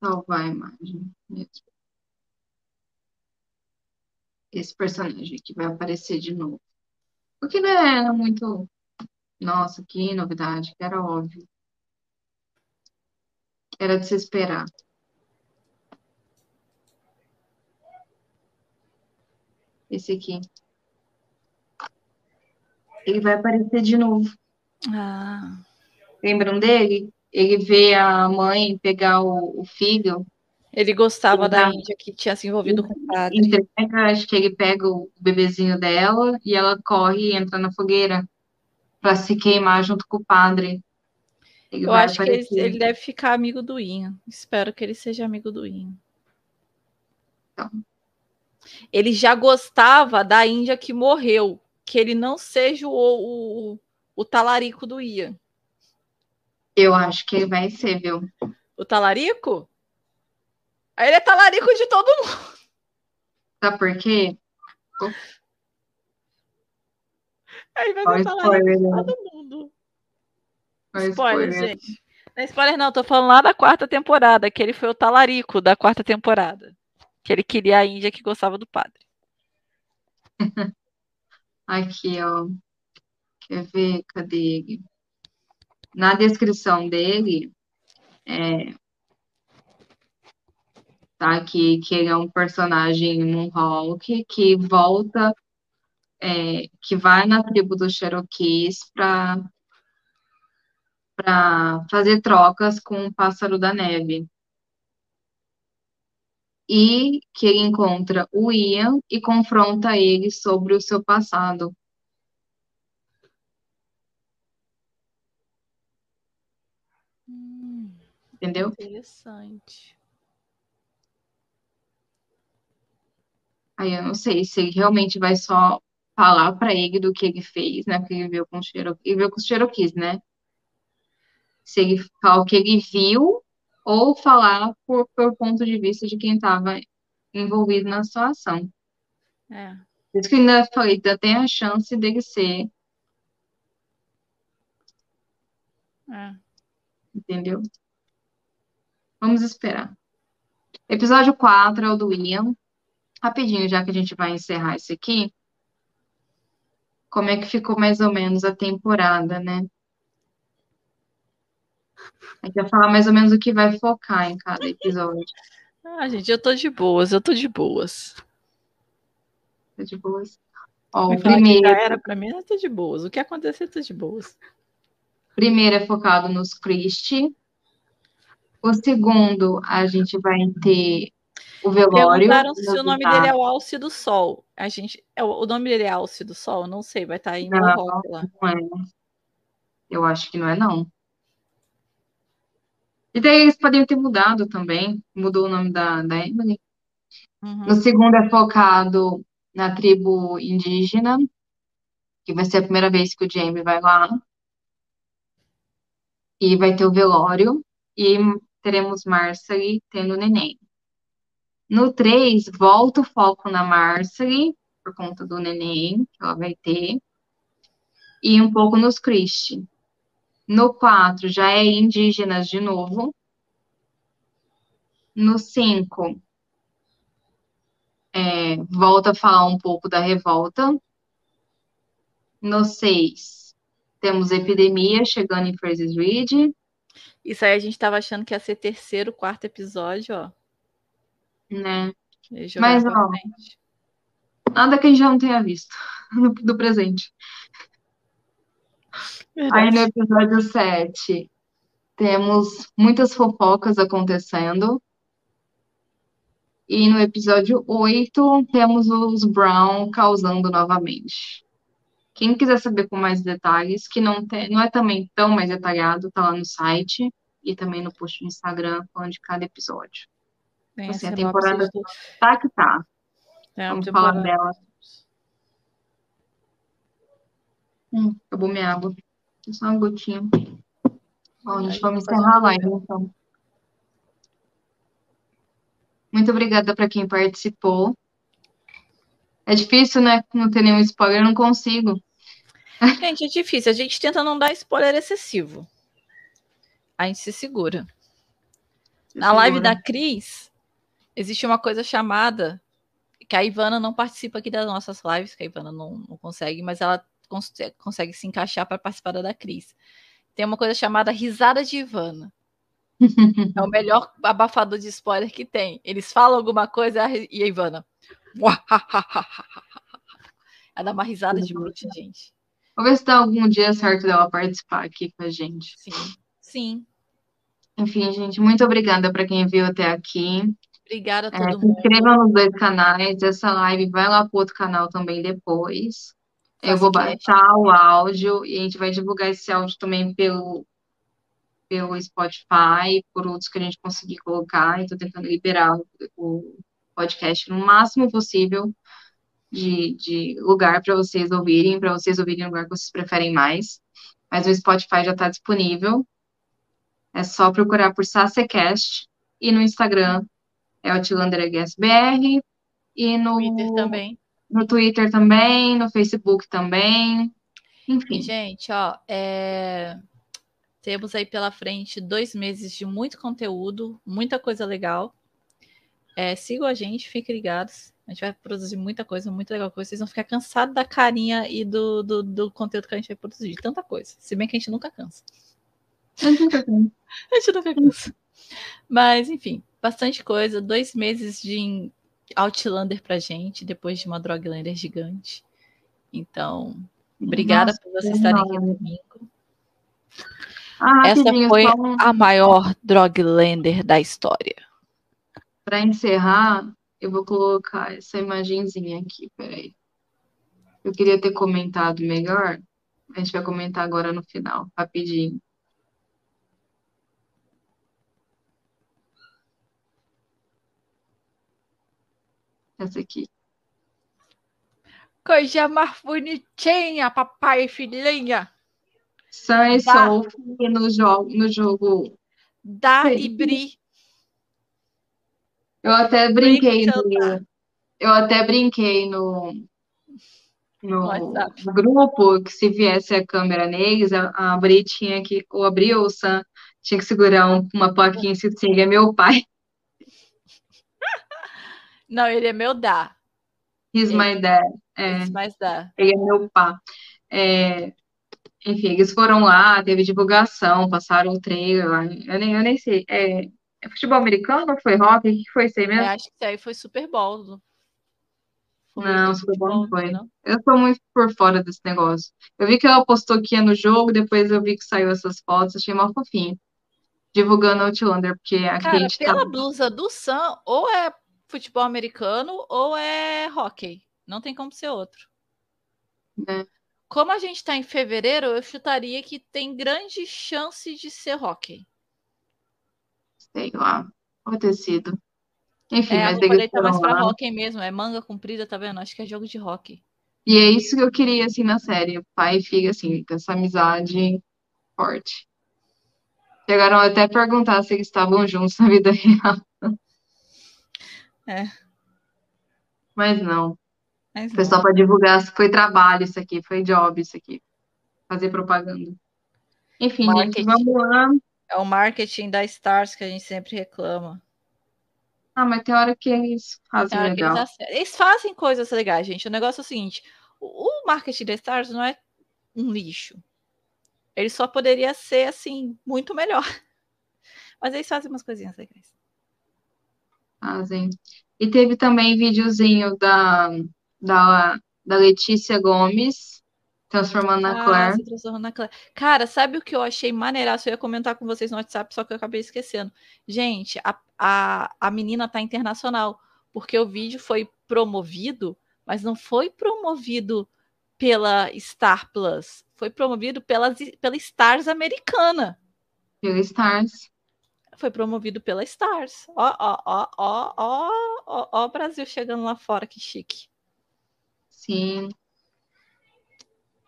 salvar a imagem mesmo. Esse personagem aqui vai aparecer de novo. O que não é muito. Nossa, que novidade, que era óbvio. Era de se esperar. Esse aqui. Ele vai aparecer de novo. Ah, Lembram dele? Ele vê a mãe pegar o, o filho, ele gostava da Exato. Índia que tinha se envolvido com o padre. entrega, acho que ele pega o bebezinho dela e ela corre e entra na fogueira para se queimar junto com o padre. Ele Eu acho que ele, aparecer. ele deve ficar amigo do Ian. Espero que ele seja amigo do Ian. Então. Ele já gostava da Índia que morreu. Que ele não seja o, o, o talarico do Ian. Eu acho que ele vai ser, viu? O talarico? Aí ele é talarico de todo mundo. Sabe por quê? Aí vai ser talarico de todo mundo. Spoiler, spoiler. gente. Não é spoiler, não. Tô falando lá da quarta temporada, que ele foi o talarico da quarta temporada. Que ele queria a Índia que gostava do padre. Aqui, ó. Quer ver? Cadê ele? Na descrição dele, é, tá aqui que ele é um personagem Moonhawk que volta é, que vai na tribo dos Cherokees para para fazer trocas com o pássaro da neve. E que ele encontra o Ian e confronta ele sobre o seu passado. Hum, Entendeu? interessante. Aí eu não sei se ele realmente vai só falar para ele do que ele fez, né? Porque ele viu com os Cherokee, ele viu com os Cherokees, né? Se ele falar o que ele viu ou falar por, por ponto de vista de quem estava envolvido na situação. É. Por isso que eu ainda falei, ainda tem a chance dele ser, É. entendeu? Vamos esperar. Episódio 4 é o do Ian. Rapidinho, já que a gente vai encerrar isso aqui, como é que ficou mais ou menos a temporada, né? A gente vai falar mais ou menos o que vai focar em cada episódio. Ah, gente, eu tô de boas, eu tô de boas. Tá de boas? Ó, o primeiro, era pra mim, eu tô de boas. O que acontecer, eu tô de boas. primeiro é focado nos Christie. O segundo, a gente vai ter o velório. Perguntaram se o nome tá? dele é o Alce do Sol. A gente, é, o o nome dele é Alce do Sol? Não sei, vai estar aí no Não. lá. Não é. Eu acho que não é, não. E daí eles poderiam ter mudado também. Mudou o nome da, da Emily. Uhum. No segundo é focado na tribo indígena, que vai ser a primeira vez que o Jamie vai lá. E vai ter o velório. E teremos Marcelly tendo neném. No 3, volta o foco na Marcelly, por conta do neném que ela vai ter. E um pouco nos Christie. No 4, já é indígenas de novo. No 5, é, volta a falar um pouco da revolta. No 6, temos epidemia chegando em Fraser's Ridge, Isso aí a gente tava achando que ia ser terceiro, quarto episódio, ó. Né? Mas, ó. Nada que a gente já não tenha visto no- do presente. Aí no Verdade. episódio 7, temos muitas fofocas acontecendo. E no episódio 8, temos os Brown causando novamente. Quem quiser saber com mais detalhes, que não, tem, não é também tão mais detalhado, tá lá no site e também no post do Instagram, falando de cada episódio. Tem Assim, a a temporada tudo. tá que tá. A Vamos falar dela. Hum, acabou minha água. Só uma gotinha. Bom, gente, vamos faz encerrar a live, então. Muito obrigada para quem participou. É difícil, né? Não ter nenhum spoiler, eu não consigo. Gente, é difícil. A gente tenta não dar spoiler excessivo. A gente se segura. Na live da Cris, existe uma coisa chamada. Que a Ivana não participa aqui das nossas lives, que a Ivana não, não consegue, mas ela cons- consegue se encaixar para participar da Cris. Tem uma coisa chamada risada de Ivana. É o melhor abafador de spoiler que tem. Eles falam alguma coisa e a Ivana. Ela dá uma risada de bruxa, gente. Vou ver se dá algum dia certo dela participar aqui com a gente. Sim. Sim. Enfim, gente, muito obrigada para quem viu até aqui. Obrigada a É, todo se mundo. inscreva nos dois canais. Essa live vai lá pro outro canal também depois. Eu vou Fazcast. baixar o áudio e a gente vai divulgar esse áudio também pelo, pelo Spotify, por outros que a gente conseguir colocar. Estou tentando liberar o, podcast no máximo possível de, de lugar para vocês ouvirem, para vocês ouvirem o lugar que vocês preferem mais. Mas o Spotify já está disponível. É só procurar por SaceCast e no Instagram é o TilanderGSBR e no Twitter também. no Twitter também, no Facebook também. Enfim, gente, ó, é, temos aí pela frente dois meses de muito conteúdo, muita coisa legal. É, sigam a gente, fiquem ligados. A gente vai produzir muita coisa, muito legal. Vocês vão ficar cansados da carinha e do, do, do conteúdo que a gente vai produzir. de Tanta coisa. Se bem que a gente nunca cansa. A gente nunca cansa. Mas, enfim, bastante coisa. Dois meses de Outlander pra gente, depois de uma Droglander gigante. Então, obrigada Nossa, por vocês estarem aqui comigo. Ah, Essa foi um- a maior Droglander da história. Para encerrar, eu vou colocar essa imagenzinha aqui, peraí. Eu queria ter comentado melhor, a gente vai comentar agora no final, rapidinho. Essa aqui. Coisa mais bonitinha, papai e filhinha. Sam e. Sophie no jogo, no jogo. Dá Sim. e Bri. Eu até brinquei no, eu até brinquei no, no, WhatsApp. grupo que se viesse a câmera neles, a, a Bri tinha que, ou a Bri ou o Sam tinha que segurar um- uma plaquinha assim, ele é meu pai, Não, ele é meu dá. he's my dad. É. Mas dá. Ele é meu pá. É, enfim, eles foram lá, teve divulgação, passaram o trailer lá. Eu nem, eu nem sei. É, é futebol americano ou foi rock? O que foi isso aí mesmo? acho que isso aí foi Super Bowl. não Foi Não, Super Bowl não foi. não? Eu tô muito por fora desse negócio. Eu vi que ela postou que ia no jogo, depois eu vi que saiu essas fotos, achei mal fofinho. Divulgando Outlander, porque a Cara, Kate tá. pela blusa do Sam, ou é futebol americano ou é hockey. Não tem como ser outro. né? Como a gente tá em fevereiro, eu chutaria que tem grande chance de ser hockey. Sei lá, pode ter sido. Enfim, É, a mas tá mais lá. hockey mesmo. É manga comprida, tá vendo? Acho que é jogo de hockey. E é isso que eu queria, assim, na série. Pai e filha, assim, com essa amizade forte. Chegaram até a perguntar se eles estavam juntos na vida real. É. Mas não. Mas Foi não. só para divulgar, foi trabalho isso aqui, foi job isso aqui. Fazer propaganda. Enfim, gente, Marketing. vamos lá. É o marketing da Stars que a gente sempre reclama. Ah, mas tem hora que eles fazem eles, legal. acertam. Eles fazem coisas legais, gente. O negócio é o seguinte: o o marketing da Stars não é um lixo. Ele só poderia ser assim muito melhor. Mas eles fazem umas coisinhas legais. Fazem. E teve também videozinho da, da, da Letícia Gomes transformando na Ah, Claire. se transformou na Claire. Cara, sabe o que eu achei maneiraço? Eu ia comentar com vocês no WhatsApp, só que eu acabei esquecendo. Gente, a, a, a menina tá internacional, porque o vídeo foi promovido, mas não foi promovido pela Star Plus, foi promovido pela, pela Stars americana. Pela Stars. Foi promovido pela Stars. Ó, ó, ó, ó, ó, ó, ó, o Brasil chegando lá fora, que chique. Sim.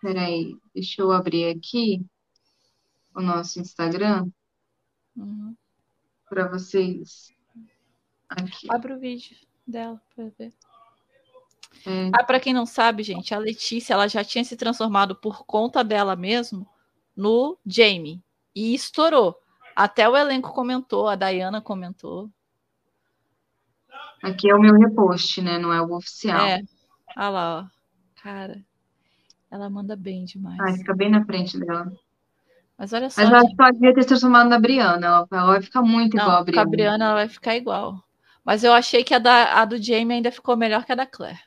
Peraí, deixa eu abrir aqui o nosso Instagram Uhum. para vocês. Aqui. Abre o vídeo dela pra ver. É, Ah, para quem não sabe, gente, a Letícia ela já tinha se transformado por conta dela mesmo no Jamie e estourou. Até o elenco comentou, a Diana comentou. aqui é o meu repost, né? Não é o oficial. É, olha lá, ó. Cara, ela manda bem demais. Ai, fica bem na frente dela. Mas olha só, Mas ela gente, só devia ter se transformado na Briana. Ela, vai ficar muito igual a não, com a Briana. Briana ela vai ficar igual. Mas eu achei que a, da, a do Jamie ainda ficou melhor que a da Claire.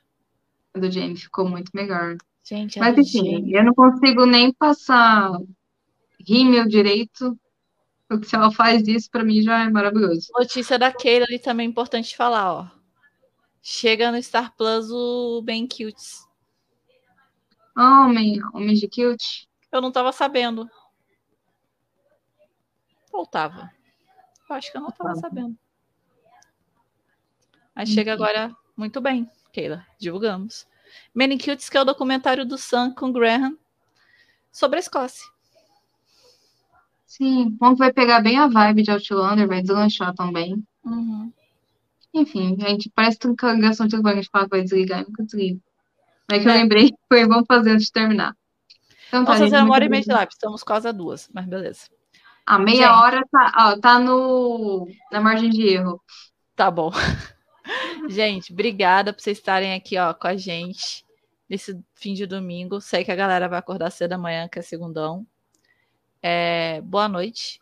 A do Jamie ficou muito melhor. Gente, Mas do enfim, Jamie. eu não consigo nem passar rímel direito. Porque se ela faz isso, pra mim já é maravilhoso. Notícia da Keila ali também é importante falar, ó. Chega no Star Plus o Ben Cutes. Homem, homem de cute. Eu não tava sabendo. Ou tava? Eu acho que eu não tava sabendo. Mas chega agora muito bem, Keila. Divulgamos. Men in Cutes, que é o documentário do Sam com Graham sobre a Escócia. Sim, que vai pegar bem a vibe de Outlander, vai deslanchar também. Uhum. Enfim, gente, parece que a ligação de gente fala que vai desligar e nunca desliga. Mas que eu É. lembrei, foi vamos fazer antes de terminar. Então tá, Vamos gente, fazer uma hora e meia de live. Estamos quase a duas, mas beleza. A meia Gente. hora tá, ó, tá no, na margem de erro. Tá bom. gente, obrigada por vocês estarem aqui ó, com a gente nesse fim de domingo. Sei que a galera vai acordar cedo amanhã, que é segundão. É, boa noite.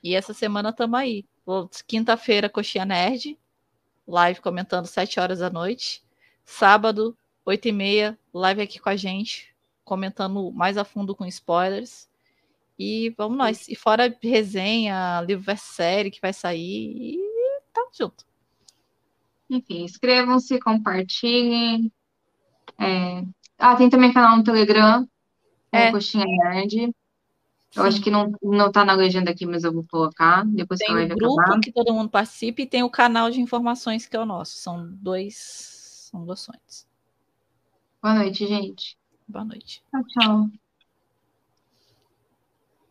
E essa semana estamos aí. Quinta-feira, Coxinha Nerd. Live comentando 7 horas da noite. Sábado, 8 e meia, live aqui com a gente, comentando mais a fundo com spoilers. E vamos nós. E fora resenha, livro versus série que vai sair. E tá junto. Enfim, inscrevam-se, compartilhem. É... Ah, tem também canal no Telegram, é. Coxinha Nerd. Eu acho que não, não tá na legenda aqui, mas eu vou colocar. Depois tem que o grupo acabar. que todo mundo participa e tem o canal de informações que é o nosso. São dois, são doações. Boa noite, gente. Boa noite. Tchau, tchau.